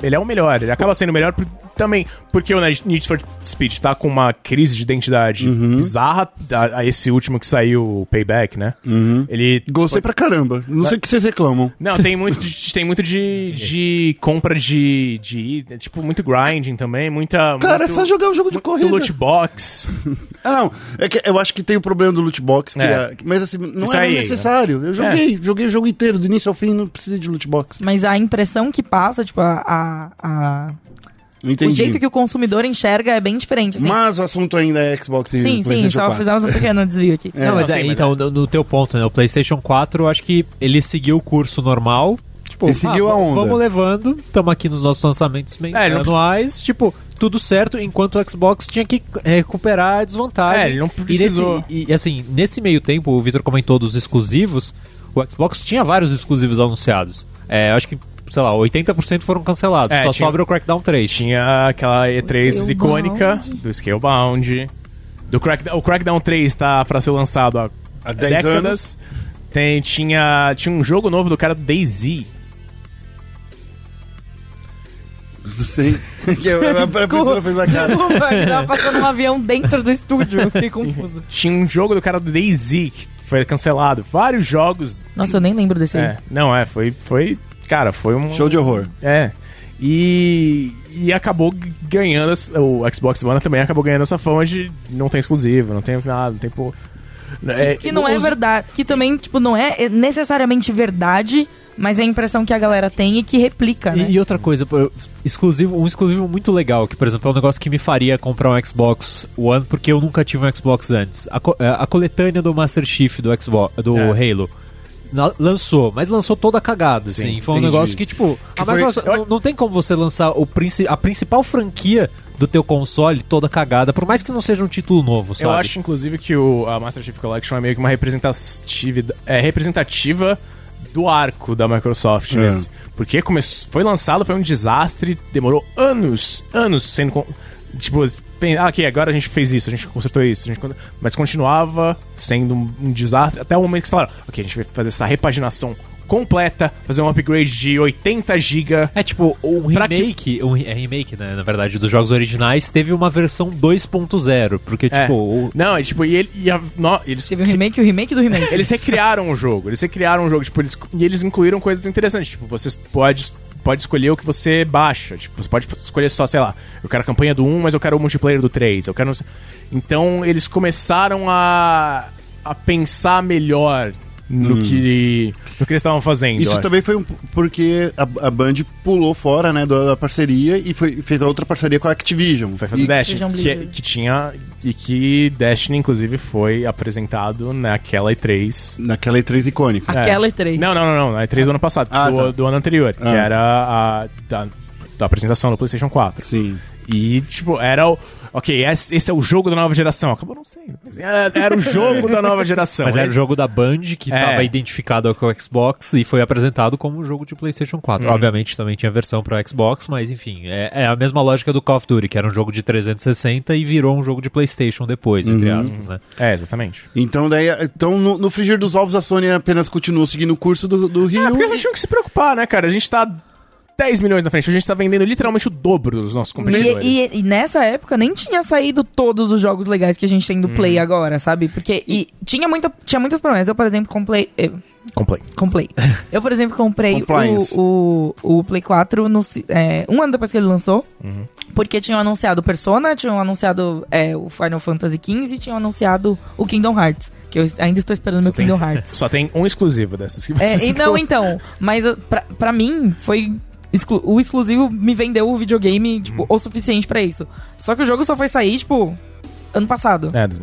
Ele é o melhor. Ele acaba sendo o melhor por- também porque o Need for Speed tá com uma crise de identidade Uhum. bizarra. A, a esse último que saiu, o Payback, né? Ele. Gostei pra caramba. Não sei o que vocês reclamam. Não, tem muito de, tem muito de, de compra de, de. Tipo, muito grinding também. Muita. Cara, é muito, só jogar um jogo de muito corrida. loot box. Ah, não. É que eu acho que tem o problema do loot box, que É. é- mas assim, não Isso era aí, necessário. Eu joguei, joguei o jogo inteiro, do início ao fim, não precisa de loot box. Mas a impressão que passa, tipo, a, a- entendi. o jeito que o consumidor enxerga é bem diferente. Assim. Mas o assunto ainda é Xbox e sim, sim, PlayStation só 4. fizemos um pequeno desvio aqui. É, não, mas não, é, sim, mas então, no, no teu ponto, né? O PlayStation 4, eu acho que ele seguiu o curso normal. Tipo, Ele seguiu a v- onda. Vamos levando, estamos aqui nos nossos lançamentos men- É, anuais, tipo, tudo certo, enquanto o Xbox tinha que recuperar a desvantagem. É, ele não E, precisou. nesse, e assim, nesse meio tempo, o Victor comentou dos exclusivos, o Xbox tinha vários exclusivos anunciados. É, eu acho que, sei lá, 80% foram cancelados, É, só tinha- sobra o Crackdown 3. Tinha aquela E3 Scalebound. icônica do Scalebound. Do Crackdown, o Crackdown 3 tá pra ser lançado há, Há 10 décadas. Tem, tinha, tinha um jogo novo do cara do DayZ. Não sei. Eu- a- pessoa fez a cara. Ele tava passando um avião dentro do estúdio, eu fiquei confuso. Tinha um jogo do cara do DayZ que foi cancelado. Vários jogos. Nossa, eu nem lembro desse aí. É, não, é, foi, foi. Cara, foi um. Show de horror. É. E, e acabou ganhando. essa- O Xbox One também acabou ganhando essa fama de não tem exclusivo, não tem nada, não tem. Pô, é, Que não é verdade. Que também, tipo, não é necessariamente verdade, mas é a impressão que a galera tem e que replica, né? E, e outra coisa, exclusivo, um exclusivo muito legal, que por exemplo é um negócio que me faria comprar um Xbox One, porque eu nunca tive um Xbox antes. A, é, a coletânea do Master Chief do Xbox, do É. Halo. Lançou, mas lançou toda cagada, assim. Sim, Foi um entendi. negócio que, tipo, Que a foi- Microsoft- não, não tem como você lançar o princi- a principal franquia do teu console toda cagada, por mais que não seja um título novo, sabe? Eu acho, inclusive, que o, a Master Chief Collection é meio que uma representativa, é, representativa do arco da Microsoft É. nesse. Porque começou, foi lançado, foi um desastre, demorou anos, anos sendo. Tipo, ah, ok, agora a gente fez isso, a gente consertou isso, a gente, mas continuava sendo um, um desastre até o momento que eles falaram, ok, a gente vai fazer essa repaginação completa, fazer um upgrade de 80 GB. É tipo, que- remake, um, re- é remake, né, na verdade, dos jogos originais, teve uma versão 2.0, porque, É. tipo, o- Não, é tipo, e, ele, e a- nó- eles Teve o remake, o remake do remake. Eles recriaram o jogo, eles recriaram o jogo, tipo, eles, e eles incluíram coisas interessantes, tipo, você pode, pode escolher o que você baixa, tipo, você pode escolher só, sei lá, eu quero a campanha do 1, mas eu quero o multiplayer do 3, eu quero... Então, eles começaram a, a pensar melhor no, que, no que eles estavam fazendo. Isso também foi um, porque a, a Band pulou fora, né, da, da parceria e foi, fez a outra parceria com a Activision. Foi fazer E- Destiny, que, que tinha... E que Destiny, inclusive, foi apresentado naquela E3 Naquela E3 icônica. Aquela É. E3. Não, não, não, não. Na E3 do ano passado. Ah, do, tá. do ano anterior. Que Ah. era a. Da, da apresentação do PlayStation 4. Sim. E, tipo, era o. Ok, esse, esse é o jogo da nova geração. Acabou não sendo. Era, o jogo da nova geração. mas era o jogo da Band que É. estava identificado com o Xbox e foi apresentado como um jogo de PlayStation 4. Hum. Obviamente também tinha versão para Xbox, mas enfim, é, é a mesma lógica do Call of Duty, que era um jogo de 360 e virou um jogo de PlayStation depois, entre Uhum. aspas, né? É, exatamente. Então, daí, então no, no frigir dos ovos, a Sony apenas continuou seguindo o curso do, do Rio. É, porque e- vocês tinham que se preocupar, né, cara? A gente tá 10 milhões na frente. A gente tá vendendo literalmente o dobro dos nossos competidores. E, e- e nessa época nem tinha saído todos os jogos legais que a gente tem do Uhum. Play agora, sabe? Porque e tinha, muita, tinha muitas promessas. Eu, por exemplo, comprei. Eu, Complay. comprei. Eu, por exemplo, comprei o, o, o Play 4 no, é, um ano depois que ele lançou. Uhum. Porque tinham anunciado o Persona, tinham anunciado é, o Final Fantasy XV e tinham anunciado o Kingdom Hearts. Que eu ainda estou esperando meu Kingdom Hearts. Só tem um exclusivo dessas que você É, e não, então. Mas pra, pra mim, foi. Exclu- o exclusivo me vendeu o videogame, tipo, Uhum. o suficiente pra isso. Só que o jogo só foi sair, tipo, ano passado. É, dos-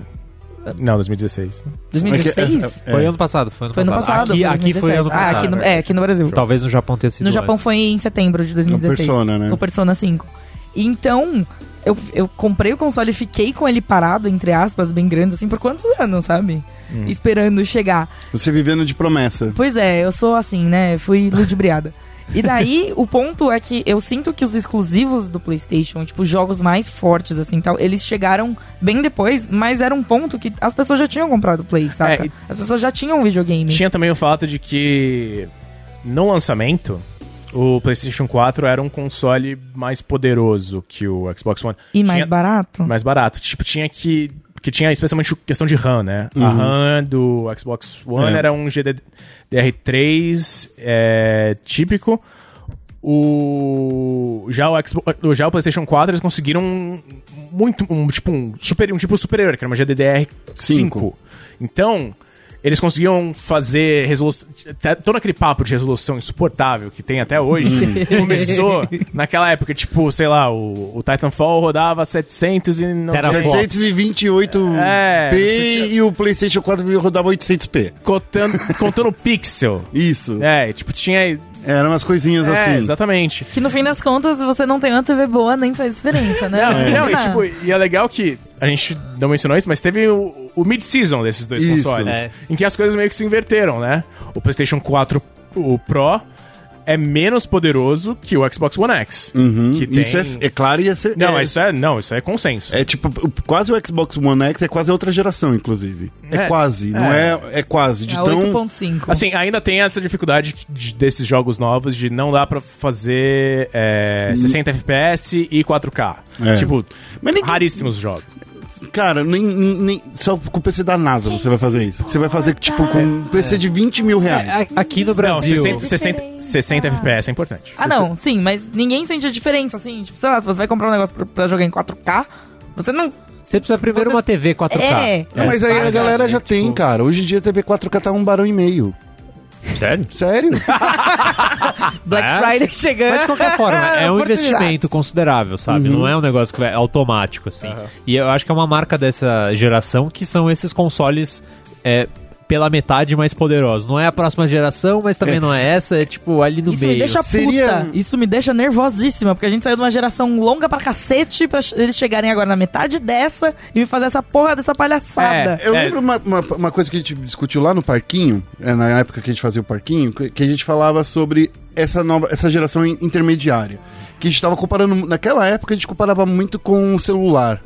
não, 2016. né? 2016? É, Foi ano passado, foi ano Foi ano passado. passado. Aqui, foi aqui foi 2017. ano passado. Ah, aqui no, é, aqui no Brasil. Talvez no Japão tenha sido No Japão antes. foi em setembro de 2016. No Persona, né? O Persona 5. Então, eu, eu comprei o console e fiquei com ele parado, entre aspas, bem grande, assim, por quantos anos, sabe? Hum. Esperando chegar. Você vivendo de promessa. Pois é, eu sou assim, né? Fui ludibriada. E daí, o ponto é que eu sinto que os exclusivos do PlayStation, tipo, jogos mais fortes, assim, tal, eles chegaram bem depois, mas era um ponto que as pessoas já tinham comprado o Play, saca? É, As pessoas já tinham um videogame. Tinha também o fato de que no lançamento o PlayStation 4 era um console mais poderoso que o Xbox One. E mais Tinha- barato. mais barato. Tipo, tinha que que tinha especialmente questão de RAM, né? A Uhum. RAM do Xbox One É. era um GDDR3 é, típico. O já o Xbox, já o PlayStation 4 eles conseguiram muito um tipo um super um tipo superior, que era uma GDDR5. Cinco. Então, eles conseguiam fazer resolução. Todo aquele papo de resolução insuportável que tem até hoje começou naquela época, tipo, sei lá, o, o Titanfall rodava 700 e não Teraflops. 728p É, e o PlayStation 4 rodava 800p. contando, contando pixel. Isso. É, tipo, tinha. Eram umas coisinhas É, assim. exatamente. Que no fim das contas, você não tem uma TV boa, nem faz diferença, né? Não, É. não, e, tipo, e é legal que a gente não mencionou isso, mas teve o, o mid-season desses dois Isso. consoles. É. Em que as coisas meio que se inverteram, né? O PlayStation 4, o Pro, é menos poderoso que o Xbox One X. Uhum. Que tem... Isso é, é claro e é, ser- Não, é, isso é, não, isso é consenso. é tipo, quase o Xbox One X é quase outra geração, inclusive. É, É. quase, não é, é quase. De A tão... 8.5. Assim, ainda tem essa dificuldade de- desses jogos novos de não dá pra fazer é, 60 FPS e 4K. É. Tipo, Mas nem- raríssimos jogos. Cara, nem, nem, só com o PC da NASA você vai fazer isso. Você vai fazer, tipo, com um PC de 20 mil reais. É, a- aqui no Não, Brasil. 60, 60, 60 FPS é importante. Ah, não, sim, mas ninguém sente a diferença, assim. Tipo, sei lá, se você vai comprar um negócio pra, pra jogar em 4K, você não. Você precisa primeiro Você- uma TV 4K. É. Não, mas aí a sabe? galera já Tipo, tem, cara. Hoje em dia a TV 4K tá um barão e meio. Sério? Sério? Black É? Friday chegando. Mas de qualquer forma, é um investimento considerável, sabe? Uhum. Não é um negócio que vai automático, assim. E eu acho que é uma marca dessa geração que são esses consoles é, pela metade mais poderosos. Não é a próxima geração, mas também É. não é essa, é tipo ali no Isso meio. me deixa Seria- puta. Isso me deixa nervosíssima, porque a gente saiu de uma geração longa pra cacete pra eles chegarem agora na metade dessa e me fazer essa porra dessa palhaçada. Eu É. lembro uma, uma, uma coisa que a gente discutiu lá no parquinho, é, na época que a gente fazia o parquinho, que a gente falava sobre essa nova, essa geração in- intermediária. Que a gente tava comparando. Naquela época a gente comparava muito com o celular.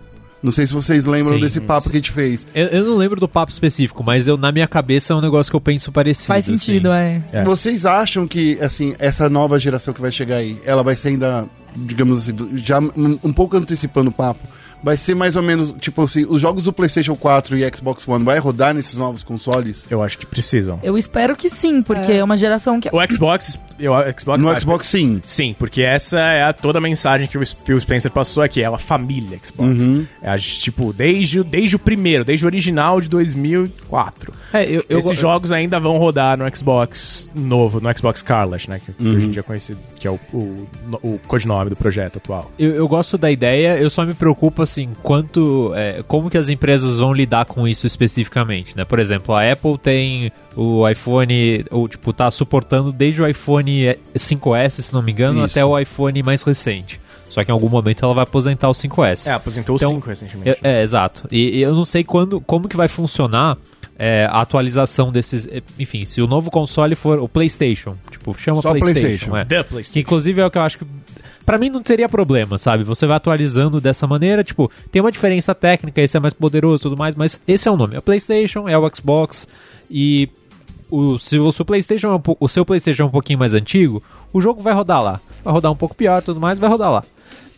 Não sei se vocês lembram Sim, desse papo sim. que a gente fez. Eu, eu não lembro do papo específico, mas eu, na minha cabeça é um negócio que eu penso parecido. Faz sentido, assim. é. É. Vocês acham que, assim, essa nova geração que vai chegar aí, ela vai ser ainda, digamos assim, já um, um pouco antecipando o papo, vai ser mais ou menos, tipo assim, os jogos do PlayStation 4 e Xbox One vai rodar nesses novos consoles? Eu acho que precisam. Eu espero que sim, porque é, uma geração que. O Xbox. Eu, o Xbox No vai- Xbox, sim. Sim, porque essa é a, toda a mensagem que o Phil Spencer passou aqui. É a família Xbox. Uhum. É a, tipo, desde, o- desde o primeiro, desde o original de 2004. É, eu, eu, Esses jogos ainda vão rodar no Xbox novo, no Xbox Scarlet, né? Que, que hoje em dia é conhecido, que é o, o, o codinome do projeto atual. Eu, eu gosto da ideia, eu só me preocupo assim, quanto. é, como que as empresas vão lidar com isso especificamente, né? Por exemplo, a Apple tem o iPhone, ou tipo, tá suportando desde o iPhone 5S, se não me engano, Isso. até o iPhone mais recente. Só que em algum momento ela vai aposentar o 5S. É, aposentou Então, o 5 recentemente. É, é, exato. E, e eu não sei quando, como que vai funcionar é, a atualização desses. é, Enfim, se o novo console for o PlayStation, tipo, chama Só PlayStation. PlayStation. é. The Que PlayStation. inclusive é o que eu acho que. Pra mim não teria problema, sabe? Você vai atualizando dessa maneira, tipo, tem uma diferença técnica, esse é mais poderoso e tudo mais, mas esse é o nome. É o PlayStation, é o Xbox e. O, se o seu PlayStation é um, o seu PlayStation é um pouquinho mais antigo, o jogo vai rodar lá. Vai rodar um pouco pior, tudo mais, vai rodar lá.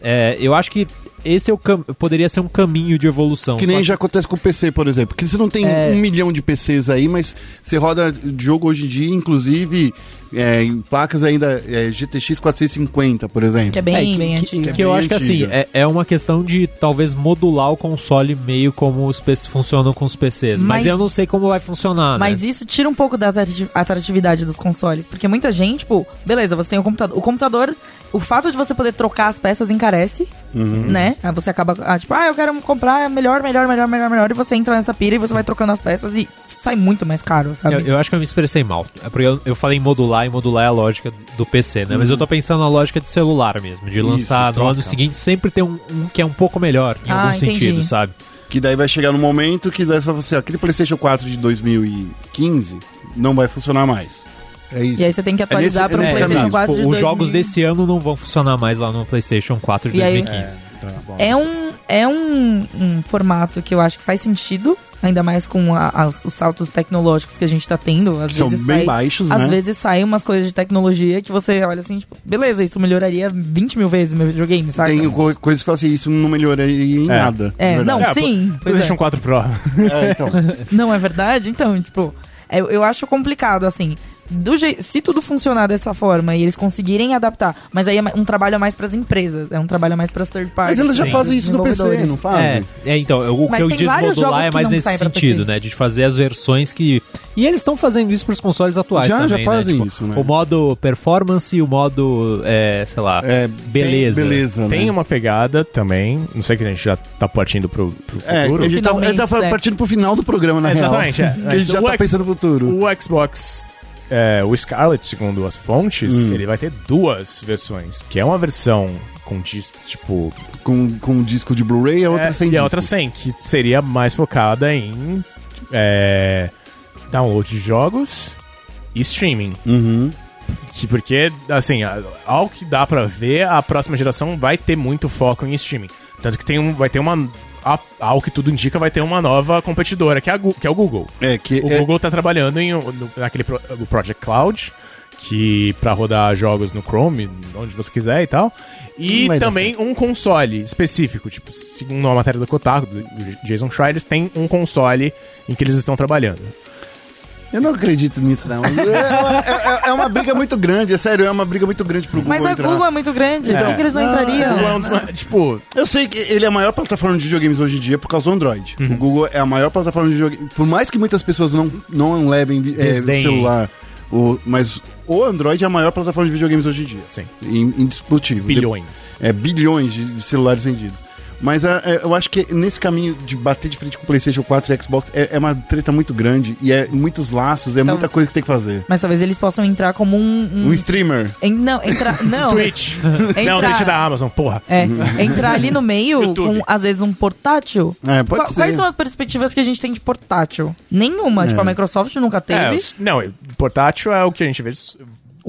É, eu acho que esse é o poderia ser um caminho de evolução. Que nem já acontece com o PC, por exemplo. Porque você não tem É. um milhão de PCs aí, mas você roda jogo hoje em dia, inclusive é, em placas ainda é, GTX 450, por exemplo. Que é bem, É, que- bem que, antigo. Que, bem eu acho que antiga. assim, é, é uma questão de talvez modular o console meio como os PCs funcionam com os PCs. Mas, Mas- eu não sei como vai funcionar, Mas né? isso tira um pouco da atrati- atratividade dos consoles. Porque muita gente, tipo, beleza, você tem o computador. O computador, o fato de você poder trocar as peças encarece, né? Aí você acaba, ah, tipo, ah, eu quero comprar melhor, melhor, melhor, melhor, melhor. E você entra nessa pira e você vai trocando as peças e sai muito mais caro, sabe? Eu, eu acho que eu me expressei mal. É porque eu, eu falei em modular e modular é a lógica do PC, né? Mas eu tô pensando na lógica de celular mesmo. De Isso, lançar no troca. ano seguinte sempre ter um, um que é um pouco melhor, em Ah, algum entendi. sentido, sabe? Que daí vai chegar no momento que daí você, aquele PlayStation 4 de 2015 não vai funcionar mais. É isso. E aí você tem que atualizar nesse- para um é PlayStation caminho. 4 de Tipo, os 2000. jogos desse ano não vão funcionar mais lá no PlayStation 4 de E aí- 2015. Tá bom. É um, é um, um formato que eu acho que faz sentido, ainda mais com a- as- os saltos tecnológicos que a gente tá tendo. Às São vezes bem sai, baixos, Às né? vezes saem umas coisas de tecnologia que você olha assim, tipo, beleza, isso melhoraria 20 mil vezes meu videogame, sabe? Tem co- coisas que falam assim, isso não melhoraria em É. nada. de É, não, É, sim. Pois é. PlayStation 4 Pro. É, então. Não é verdade? Então, tipo, eu, eu acho complicado, assim. Do se tudo funcionar dessa forma e eles conseguirem adaptar, mas aí é um trabalho a mais pras empresas, é um trabalho a mais pras third parties. Mas eles já Sim. fazem isso no PC, não fazem? É, é, então, eu- o Mas que eu tem diz vários modular jogos é mais nesse sentido, né? De fazer as versões que. E eles estão fazendo isso pros consoles atuais Já, também, já né? fazem Tipo, isso, né? O modo performance e o modo, é, sei lá, É, beleza. beleza, né? Tem uma pegada também. Não sei que a gente já tá partindo pro, pro É, futuro. a gente tá, Finalmente, ele tá é. partindo pro final do programa, na Exatamente, real. é. Que a gente já o tá X- pensando no futuro. O Xbox, é, o Scarlet, segundo as fontes, Hum. ele vai ter duas versões. Que é uma versão com dis, tipo... Com, com um disco de Blu-ray e a outra é, sem e disco. a outra sem, que seria mais focada em é, download de jogos e streaming. Uhum. Que porque, assim, ao que dá pra ver, a próxima geração vai ter muito foco em streaming. Tanto que tem um, vai ter uma. A- Ao que tudo indica, vai ter uma nova competidora, que é, a que é o Google. É, que O é, Google tá trabalhando em, no- naquele pro- Project Cloud, que pra rodar jogos no Chrome, onde você quiser e tal. E dar também um console específico, tipo, segundo uma matéria do Kotaku, do Jason Schreier, têm um console em que eles estão trabalhando. Eu não acredito nisso, não. É, uma- é- é uma briga muito grande, é sério, é uma briga muito grande pro Google Mas a entrar. Google é muito grande, Então, por que eles não não, entrariam? O Google é um dos tipo, Eu sei que ele é a maior plataforma de videogames hoje em dia por causa do Android. Uhum. O Google é a maior plataforma de videogames. Por mais que muitas pessoas não, não levem é, celular, o, mas o Android é a maior plataforma de videogames hoje em dia. Sim. In- Indiscutível. bilhões. É, bilhões de, de celulares vendidos. Mas é, é, eu acho que nesse caminho de bater de frente com o PlayStation 4 e Xbox é, é uma treta muito grande e é muitos laços, é Então- muita coisa que tem que fazer. Mas talvez eles possam entrar como um. um- Um streamer. em- não, entrar. Não. Twitch. Entrar- Não, Twitch é da Amazon, porra. É, entrar ali no meio YouTube. com, às vezes, um portátil. É, pode Qua- ser. Quais são as perspectivas que a gente tem de portátil? Nenhuma. É. Tipo, a Microsoft nunca teve. É, não, portátil é o que a gente vê.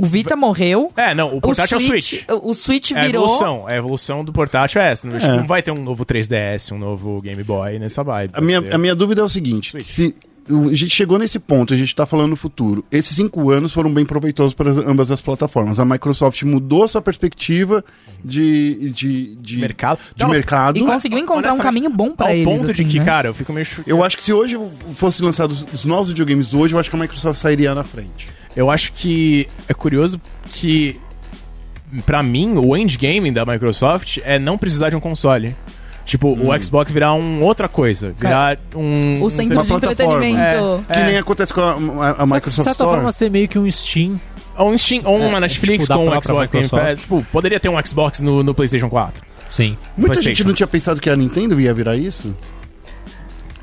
O Vita morreu. É, não, o portátil é o Switch. O, o Switch É a virou. evolução. A evolução do portátil é essa. Não, É. não vai ter um novo 3DS, um novo Game Boy nessa vibe. A minha, ser- a minha dúvida é o seguinte: Switch. se a gente chegou nesse ponto, a gente está falando no futuro. Esses cinco anos foram bem proveitosos para as- ambas as plataformas. A Microsoft mudou sua perspectiva de, de, de, mercado. de Não, mercado. E conseguiu encontrar um caminho bom pra Ao eles. ponto de assim, que, né? cara, eu fico meio... Eu acho que se hoje fossem lançados os novos videogames hoje, eu acho que a Microsoft sairia na frente. Eu acho que é curioso que, pra mim, o endgame da Microsoft é não precisar de um console. Tipo, Hum. o Xbox virar um outra coisa. Virar um... O um centro de entretenimento. Que nem acontece com a, a- a De Microsoft certa Store. forma, ser meio que um Steam. Ou, um Steam, ou uma Netflix tipo, com o própria Xbox Game Microsoft. Pass. Tipo, poderia ter um Xbox no, no PlayStation 4. Sim. Muita gente não tinha pensado que a Nintendo ia virar isso.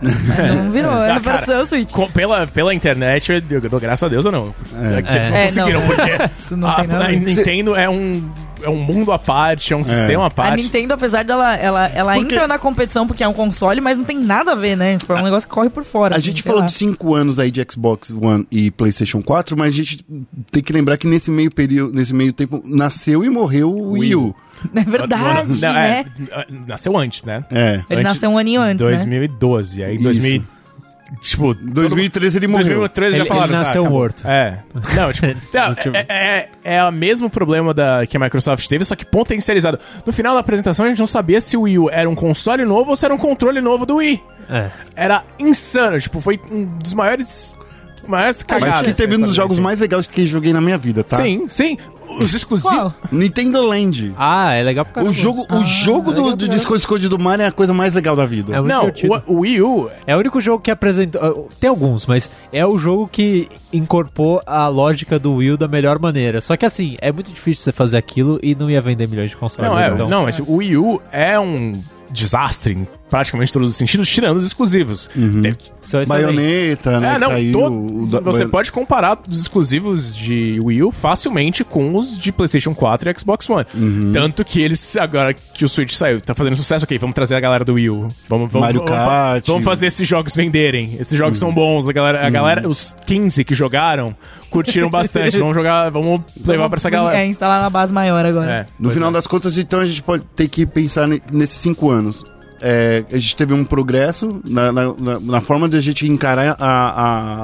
Não virou, Ah, era cara, pra ser o Switch. Com- pela, pela internet, eu, eu dou graças a Deus ou não. É. É. eles não É, conseguiram, não. porque Isso não a, tem nada a. Nintendo é um, é um mundo à parte, é um sistema à A parte. Nintendo, apesar dela, ela, ela Porque- entra na competição porque é um console, mas não tem nada a ver, né? Tipo, é um negócio que corre por fora. A assim, gente falou lá. de 5 anos aí de Xbox One e PlayStation 4, mas a gente tem que lembrar que nesse meio período, nesse meio tempo, nasceu e morreu o Wii U. É verdade, Não, né? é, nasceu antes, né? É. Ele Antes- nasceu um aninho antes, né? 2012. Aí Isso. 2000. Tipo. 2013 ele morreu. 2013 já Ele- falaram. ele nasceu acabou. morto. É. Não, tipo. não, é, é, é o mesmo problema da, que a Microsoft teve, só que potencializado. No final da apresentação, a gente não sabia se o Wii U era um console novo ou se era um controle novo do Wii. É. Era insano. Tipo, foi um dos maiores. Maiores cagadas. Mas que teve um dos jogos mais legais que eu joguei na minha vida, tá? Sim, sim. Os exclusivos. Nintendo Land. Ah, é legal pra caramba. O jogo, o jogo do, do disco escondido do Mario é a coisa mais legal da vida. É muito Não, divertido. o, o Wii U. É o único jogo que apresentou. uh, Tem alguns, mas é o jogo que incorporou a lógica do Wii U da melhor maneira. Só que assim, é muito difícil você fazer aquilo e não ia vender milhões de consoles. Não, é, então, não, mas o Wii U é um desastre praticamente todos os sentidos, tirando os exclusivos. Teve- excelentes. Baioneta, né? É, não, caiu, todo- da- você pode comparar os exclusivos de Wii U facilmente com os de PlayStation 4 e Xbox One. Uhum. Tanto que eles, agora que o Switch saiu, tá fazendo sucesso, ok, vamos trazer a galera do Wii U. Vamos, vamos, Mario vamos, Kart. vamos fazer esses jogos venderem. Esses jogos Uhum. são bons, a galera, a galera, os 15 que jogaram, curtiram bastante. vamos jogar, vamos levar pra essa galera. É, instalar na base maior agora. É, No final das contas, então, a gente pode ter que pensar ne- nesses cinco anos. É, a gente teve um progresso na, na, na- forma de a gente encarar a,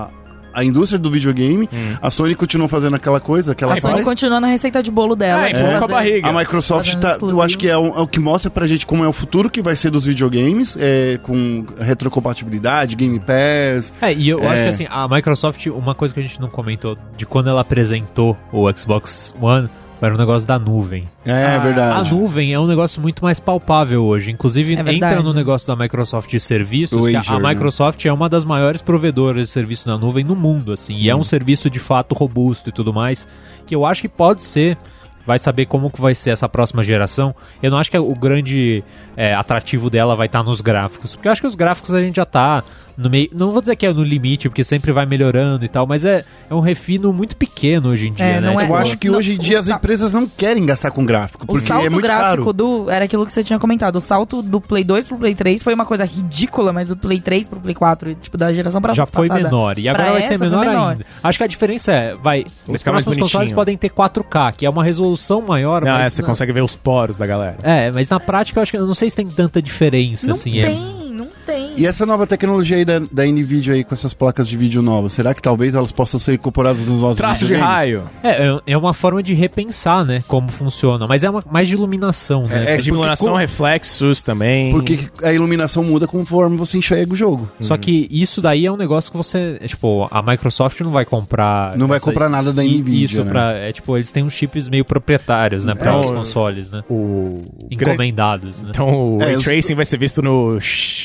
a, a indústria do videogame. Hum. A Sony continuou fazendo aquela coisa que ela A Sony faz. continua na receita de bolo dela. É, de empurra com a barriga. A Microsoft, tá, eu acho que é o, é o que mostra pra gente como é o futuro que vai ser dos videogames, é, com retrocompatibilidade, Game Pass. É, e eu É. acho que assim, a Microsoft, uma coisa que a gente não comentou de quando ela apresentou o Xbox One, era o negócio da nuvem. É Ah, A verdade. nuvem é um negócio muito mais palpável hoje. Inclusive, É entra no negócio da Microsoft de serviços. A- Azure, a né? Microsoft é uma das maiores provedoras de serviço na nuvem no mundo, assim. E é um serviço de fato robusto e tudo mais. Que eu acho que pode ser. Vai saber como que vai ser essa próxima geração. Eu não acho que o grande é, atrativo dela vai estar nos gráficos. Porque eu acho que os gráficos a gente já tá no meio. Não vou dizer que é no limite, porque sempre vai melhorando e tal, mas é, é um refino muito pequeno hoje em dia, É, né? não é- Eu acho que Não, hoje em dia as sa- empresas não querem gastar com gráfico, O porque salto é muito gráfico caro. do. Era aquilo que você tinha comentado. O salto do Play 2 pro Play 3 foi uma coisa ridícula, mas do Play 3 pro Play 4, tipo, da geração pra já foi passada menor. E agora pra vai ser foi menor, menor. ainda. Acho que a diferença é, vai, os ficar mais próximos consoles podem ter 4K, que é uma resolução maior, Não, é, mas você na- consegue ver os poros da galera. É, mas na prática eu acho que eu não sei se tem tanta diferença Não assim, é- tem, não tem. E essa nova tecnologia aí da, da NVIDIA aí com essas placas de vídeo novas, será que talvez elas possam ser incorporadas nos nossos Traço de raio. É, é- é uma forma de repensar, né, como funciona, mas é uma, mais de iluminação, né? É, É, de iluminação, co- reflexos também. Porque a iluminação muda conforme você enxerga o jogo. Só que isso daí é um negócio que você, é, tipo, a Microsoft não vai comprar Não vai comprar nada da NVIDIA, Isso né? pra, é tipo, eles têm uns chips meio proprietários, né, para É, os o- consoles, né? o Encomendados, né? Então o É, Ray os- Tracing vai ser visto no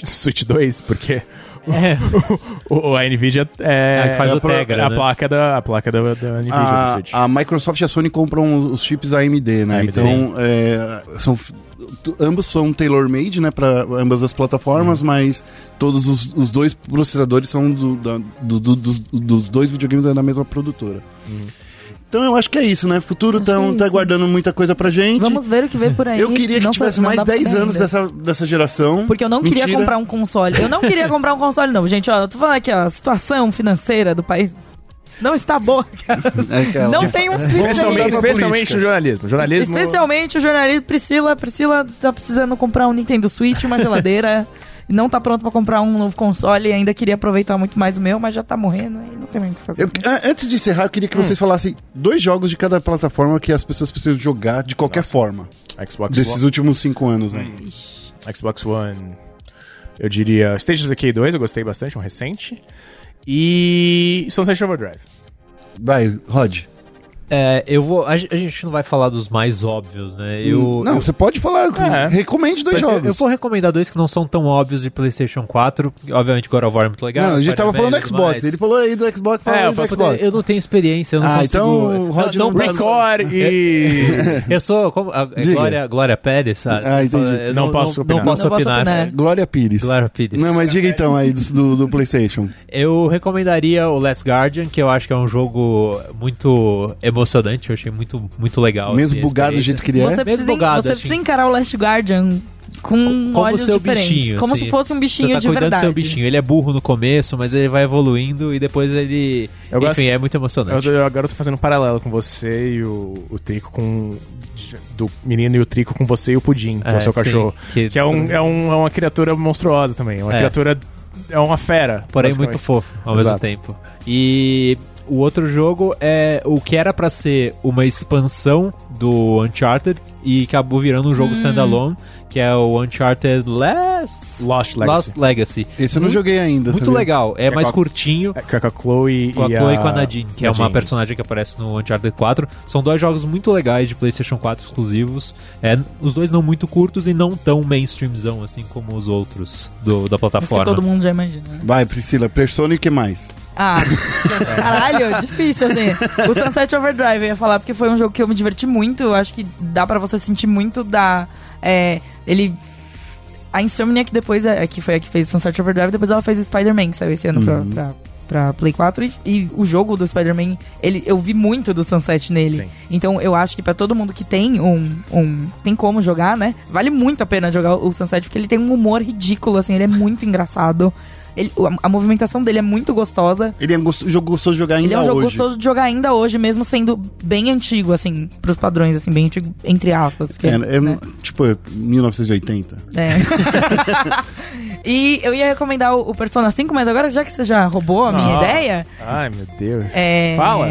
Switch 2, porque É, o, a Nvidia é, É a que faz é o Tegra, é a né? placa da a placa da, da Nvidia A, Switch. a Microsoft e a Sony compram os chips AMD, né? AMD. Então, é, são, ambos são tailor-made, né, para ambas as plataformas, Uhum. mas todos os, os dois processadores são do- da- do- do- dos, dos dois videogames da mesma produtora. Uhum. Então eu acho que é isso, né? Futuro Acho que é tá guardando muita coisa pra gente. Vamos ver o que vem por aí. eu queria que Não tivesse mais dá pra 10 saber anos ainda. dessa, dessa geração. Porque eu não queria Mentira. comprar um console. Eu não queria comprar um console, não. Gente, ó, eu tô falando aqui, ó, a situação financeira do país. Não está boa, cara. É aquela. Não tem um Switch Especialmente, especialmente no jornalismo. Jornalismo. Especialmente o jornalista Priscila. Priscila tá precisando comprar um Nintendo Switch, uma geladeira. e não tá pronto pra comprar um novo console e ainda queria aproveitar muito mais o meu, mas já tá morrendo e não tem mais o que fazer. Eu- antes de encerrar, eu queria que vocês falassem dois jogos de cada plataforma que as pessoas precisam jogar de qualquer forma. Xbox Desses One. últimos cinco anos aí. Xbox One. Eu diria Stage of Decay 2, eu gostei bastante, um recente. E Sunset Overdrive. Vai, Rod. É, eu vou. A, gen- a gente não vai falar dos mais óbvios, né? Eu, não, eu, você pode falar. É. Recomende dois jogos. eu vou recomendar dois que não são tão óbvios de PlayStation 4. Obviamente, God of War é muito legal. não, a gente tava falando do Xbox. mais. Ele falou aí do Xbox. É, do faço- Xbox. Eu não tenho experiência, eu não Ah, consigo. então, Rod não, não posso- Record e. Eu sou como, a, é Diga. Glória, Glória Pérez, sabe? Ah, entendi. Eu Não posso não, opinar. Não posso Não posso opinar. opinar. Glória Pires. Glória Pires. Não, mas diga então aí do, do, do PlayStation. Eu recomendaria o Last Guardian, que eu acho que é um jogo muito emocionante, eu achei muito, muito legal. Mesmo assim, a bugado do jeito que ele é. Você, precisa, bugado, você assim. precisa encarar o Last Guardian com Como olhos seu diferentes. bichinho, como assim. se fosse um Você bichinho tá de cuidando verdade. do seu bichinho. Ele é burro no começo, mas ele vai evoluindo e depois ele. Eu Enfim, gosto- é muito Eu, emocionante. eu agora eu tô fazendo um paralelo com você e o, o Trico com. Do menino e o Trico com você e o Pudim, que é, o seu sim, cachorro. que Que é, um, é, um- é uma criatura monstruosa também. É uma É. criatura. É uma fera. Porém, muito fofo ao Exato. mesmo tempo. E o outro jogo é o que era pra ser uma expansão do Uncharted e acabou virando um jogo standalone, que é o Uncharted Last... Lost Legacy. Lost Legacy. Esse eu não joguei ainda. Muito sabia? legal, é É mais com a- curtinho. É, Com a Chloe Com a e Chloe e a... com a Nadine, que é uma Nadine. personagem que aparece no Uncharted 4. São dois jogos muito legais de PlayStation 4 exclusivos. É, os dois não muito curtos e não tão mainstreamzão assim como os outros do, da Mas que plataforma. todo mundo já imagina. né? Vai, Priscila. Persona e o que mais? Ah, caralho, difícil, assim. O Sunset Overdrive, eu ia falar, porque foi um jogo que eu me diverti muito. Eu acho que dá pra você sentir muito da. É, ele. A Insomniac depois, é, que foi a que fez o Sunset Overdrive, depois ela fez o Spider-Man, que saiu esse ano pra, Uhum. pra, pra Play 4. E, e o jogo do Spider-Man, ele, eu vi muito do Sunset nele. Sim. Então eu acho que pra todo mundo que tem um, um. tem como jogar, né? Vale muito a pena jogar o Sunset, porque ele tem um humor ridículo, assim, ele é muito engraçado. Ele, a, a movimentação dele é muito gostosa. Ele é um gosto- jogo gostoso de jogar ainda Ele é um jogo hoje. gostoso de jogar ainda hoje, mesmo sendo bem antigo, assim, pros padrões, assim, bem antigo, entre aspas. porque, É, é, né? Tipo, 1980. É. e eu ia recomendar o, o Persona 5, mas agora, já que você já roubou a minha Ah. ideia, Ai, meu Deus. é... Fala.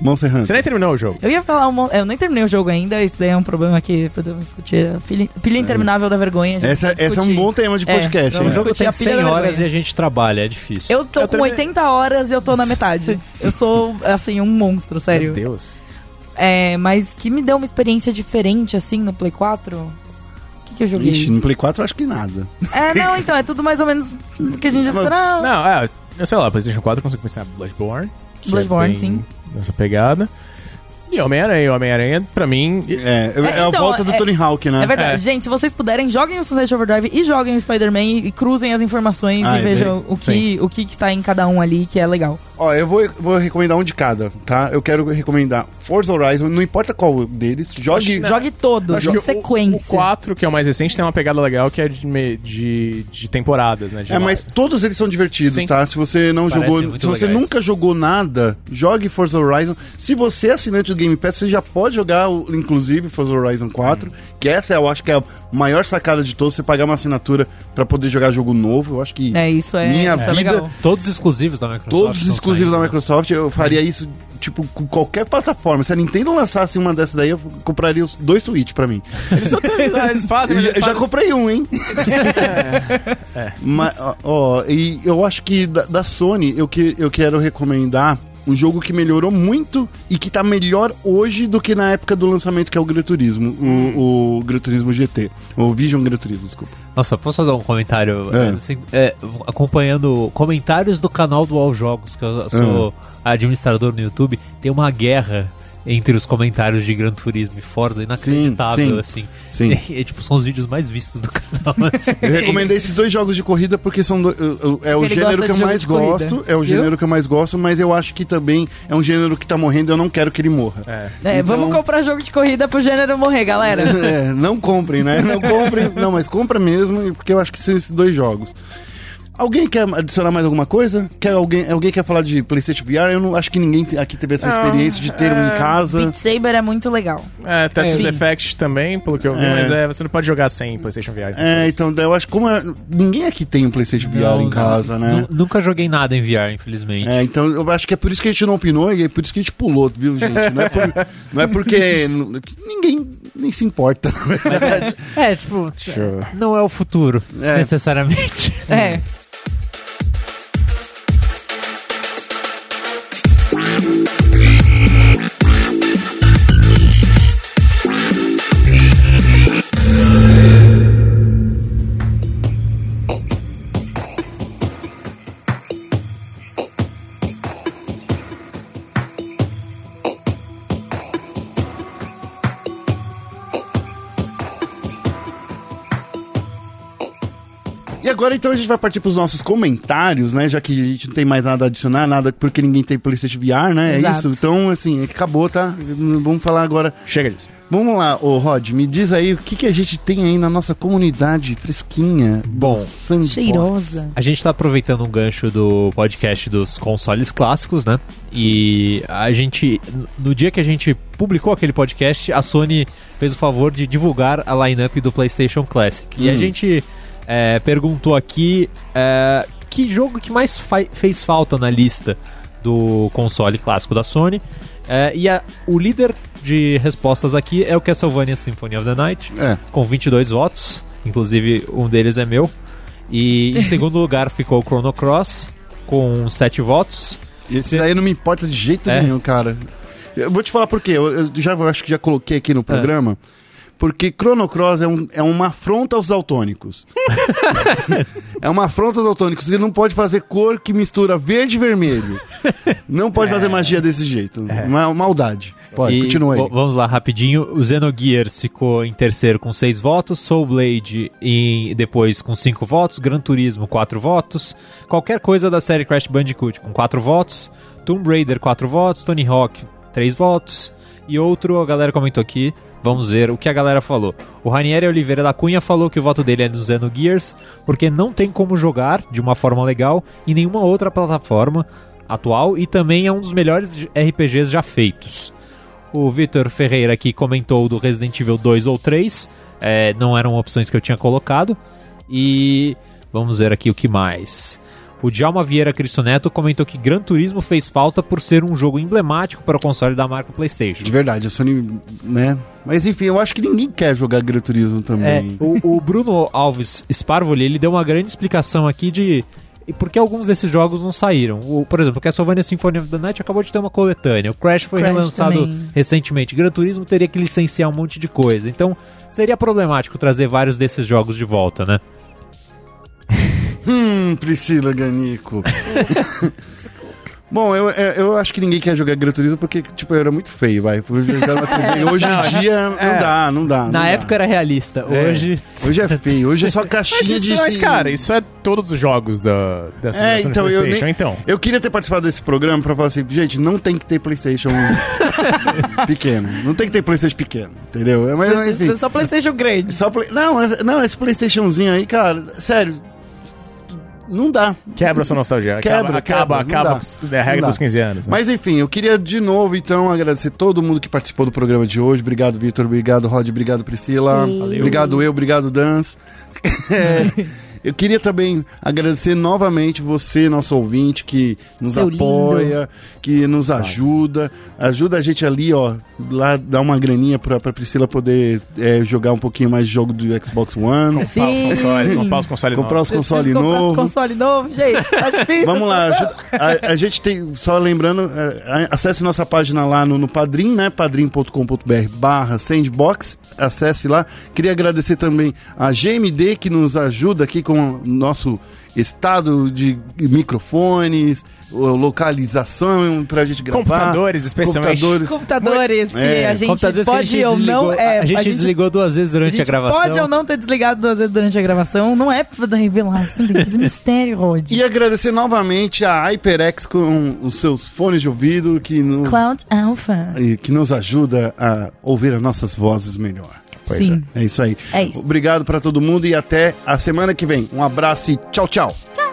Monster Hunter. Você nem terminou o jogo. Eu ia falar, um, eu nem terminei o jogo ainda, isso daí é um problema que podemos discutir. A pilha, pilha interminável da vergonha. Essa, esse é um bom tema de É, podcast. O vamos né? jogo tem a pilha 100 da horas e a gente trabalha, é difícil. Eu tô Eu com terminei. 80 horas e eu tô na metade. eu sou, assim, um monstro, sério. Meu Deus. É, mas que me deu uma experiência diferente, assim, no Play 4. O que, que eu joguei? Ixi, no Play 4 eu acho que nada. É, não, então, é tudo mais ou menos o que a gente esperava. Não, é, eu sei lá, PlayStation 4 eu consigo pensar Bloodborne. que Bloodborne, é bem sim. Nessa pegada. E Homem-Aranha. Homem-Aranha, pra mim. É, é, É, a então, volta do é- Tony Hawk, né? É verdade. É. Gente, se vocês puderem, joguem o Sunset Overdrive e joguem o Spider-Man e, e cruzem as informações Ah, e é vejam o que, o que que tá em cada um ali, que é legal. Ó, eu vou, vou recomendar um de cada, tá? Eu quero recomendar Forza Horizon, não importa qual deles, jogue... Acho- Jogue todos, em que o- sequência. O 4, que é o mais recente, tem uma pegada legal que é de, de, de temporadas, né? de É, mas todos eles são divertidos, Sim. tá? Se você não Parecem jogou, se você legais. nunca jogou nada, jogue Forza Horizon. Se você é assinante do Game Pass, você já pode jogar, o- inclusive, Forza Horizon 4, que essa eu acho que é a maior sacada de todos, você pagar uma assinatura pra poder jogar jogo novo. Eu acho que É, isso é, Minha isso é vida- legal. Todos exclusivos da Microsoft. todos exclusivos saindo, da né? Microsoft, eu faria isso, tipo, com qualquer plataforma. Se a Nintendo lançasse uma dessa daí, eu compraria os dois Switch pra mim. Eles, eles fazem, já- eles eu já fazem- comprei um, hein? Mas, ó, ó, e eu acho que da, da Sony, eu, que, eu quero recomendar um jogo que melhorou muito e que tá melhor hoje do que na época do lançamento, que é o Gran Turismo, o, o Gran Turismo GT. O Vision Gran Turismo, desculpa. Nossa, posso fazer um comentário? É. é, assim, é, acompanhando comentários do canal do All Jogos, que eu sou administrador no YouTube, tem uma guerra entre os comentários de Gran Turismo e Forza inacreditável, sim, assim. sim. É, tipo, são os vídeos mais vistos do canal. assim. Eu recomendei esses dois jogos de corrida porque são do- eu- eu- é o gênero que eu mais gosto, é o viu? gênero que eu mais gosto, mas eu acho que também é um gênero que tá morrendo e eu não quero que ele morra. É. É, Então- Vamos comprar jogo de corrida pro gênero morrer, galera. É, não comprem, né? Não comprem. Não, mas compra mesmo, porque eu acho que são esses dois jogos. Alguém quer adicionar mais alguma coisa? Quer alguém, alguém quer falar de PlayStation VR? Eu não acho que ninguém aqui teve essa Não, experiência de ter um em é, casa. Beat Saber é muito legal. É, Tetris Sim. Effect também, pelo que eu vi, É. mas é, você não pode jogar sem PlayStation VR. É, então eu acho que como é- ninguém aqui tem um PlayStation VR Não, em casa, né? Nu- Nunca joguei nada em VR, infelizmente. É, então eu acho que é por isso que a gente não opinou e é por isso que a gente pulou, viu, gente? Não é, por- não é porque ninguém nem se importa, na verdade. É, tipo, não é o futuro, É. necessariamente. É. agora então a gente vai partir para os nossos comentários, né? Já que a gente não tem mais nada a adicionar, nada porque ninguém tem PlayStation VR, né? É Exato. isso. Então, assim, acabou, tá? Vamos falar agora. Chega disso. Vamos lá, ô Rod, me diz aí o que, que a gente tem aí na nossa comunidade fresquinha. Bom, Sandbox. Cheirosa. A gente tá aproveitando um gancho do podcast dos consoles clássicos, né? E a gente, no dia que a gente publicou aquele podcast, a Sony fez o favor de divulgar a lineup do PlayStation Classic. E a Hum. gente é, perguntou aqui é, que jogo que mais fez falta na lista do console clássico da Sony. É, e a- o líder de respostas aqui é o Castlevania Symphony of the Night É. com 22 votos, inclusive um deles é meu. E em segundo lugar ficou o Chrono Cross com 7 votos. E esse daí não me importa de jeito É. nenhum, cara. Eu vou te falar por quê. Eu, eu já eu acho que já coloquei aqui no programa. Porque Chrono Cross é, um, é uma afronta aos daltônicos. é uma afronta aos daltônicos. Ele não pode fazer cor que mistura verde e vermelho. Não pode fazer magia desse jeito. Uma maldade. Pode, E continua aí. Vamos lá, rapidinho. O Xenogears ficou em terceiro com 6 votos. Soul Blade em, depois com 5 votos. Gran Turismo, 4 votos. Qualquer coisa da série Crash Bandicoot com 4 votos. Tomb Raider, 4 votos. Tony Hawk, 3 votos. E outro, a galera comentou aqui. Vamos ver o que a galera falou. O Ranieri Oliveira da Cunha falou que o voto dele é no Xenogears porque não tem como jogar de uma forma legal em nenhuma outra plataforma atual e também é um dos melhores RPGs já feitos. O Vitor Ferreira aqui comentou do Resident Evil 2 ou 3. É, não eram opções que eu tinha colocado. E vamos ver aqui o que mais. O Djalma Vieira Cristo Neto comentou que Gran Turismo fez falta por ser um jogo emblemático para o console da marca PlayStation. De verdade, a Sony, né? Mas enfim, eu acho que ninguém quer jogar Gran Turismo É, também. o, o Bruno Alves Sparvoli, ele deu uma grande explicação aqui de e por que alguns desses jogos não saíram. O, por exemplo, o Castlevania Symphony of the Night acabou de ter uma coletânea. O Crash foi Crash relançado também. recentemente. Gran Turismo teria que licenciar um monte de coisa. Então, seria problemático trazer vários desses jogos de volta, né? Hum, Priscila Ganico. Bom, eu, eu, eu acho que ninguém quer jogar Gran Turismo porque, tipo, eu era muito feio, vai. Hoje em dia, não dá, não dá. não Na dá. época era realista. É. Hoje. Hoje é feio, hoje é só Mas, caixinha isso, de. mas, cara, isso é todos os jogos da, dessa É, então de eu PlayStation, nem- então. Eu queria ter participado desse programa pra falar assim, gente, não tem que ter PlayStation pequeno. Não tem que ter PlayStation pequeno, entendeu? É, Mas, enfim. Só Playstation grande. Só play... não, é- não, esse PlayStationzinho aí, cara, sério. Não dá. Quebra a sua nostalgia. Quebra, acaba, quebra, acaba, a regra dos dá. 15 anos. né? Mas enfim, eu queria de novo, então, agradecer todo mundo que participou do programa de hoje. Obrigado, Vitor. Obrigado, Rod. Obrigado, Priscila. Valeu. Obrigado, eu. Obrigado, Dans. É, eu queria também agradecer novamente você, nosso ouvinte, que nos Seu apoia, que nos ajuda. Ajuda a gente ali, ó, lá dar uma graninha pra, pra Priscila poder é, jogar um pouquinho mais de jogo do Xbox One. Comprar os consoles, comprar os consoles Comprar os novos. consoles novos. os console novo, gente. Tá difícil. Vamos lá, a, a gente tem, só lembrando, é, acesse nossa página lá no, no Padrim, né? padrim.com.br barra sandbox, acesse lá. Queria agradecer também a GMD que nos ajuda aqui com o nosso estado de microfones, localização pra gente gravar. Computadores, especialmente. Computadores. Computadores que É, a gente computadores que pode a gente ou não. É, a gente desligou duas vezes a durante a, gente gravação. pode ou não ter desligado duas vezes durante a gravação. Não é pra revelar, fazer mistério, Rod. E agradecer novamente a HyperX com os seus fones de ouvido que nos, Cloud Alpha. que nos ajuda a ouvir as nossas vozes melhor. Pois Sim. É. é. isso aí. É isso. Obrigado para todo mundo e até a semana que vem. Um abraço e tchau, tchau. Tchau.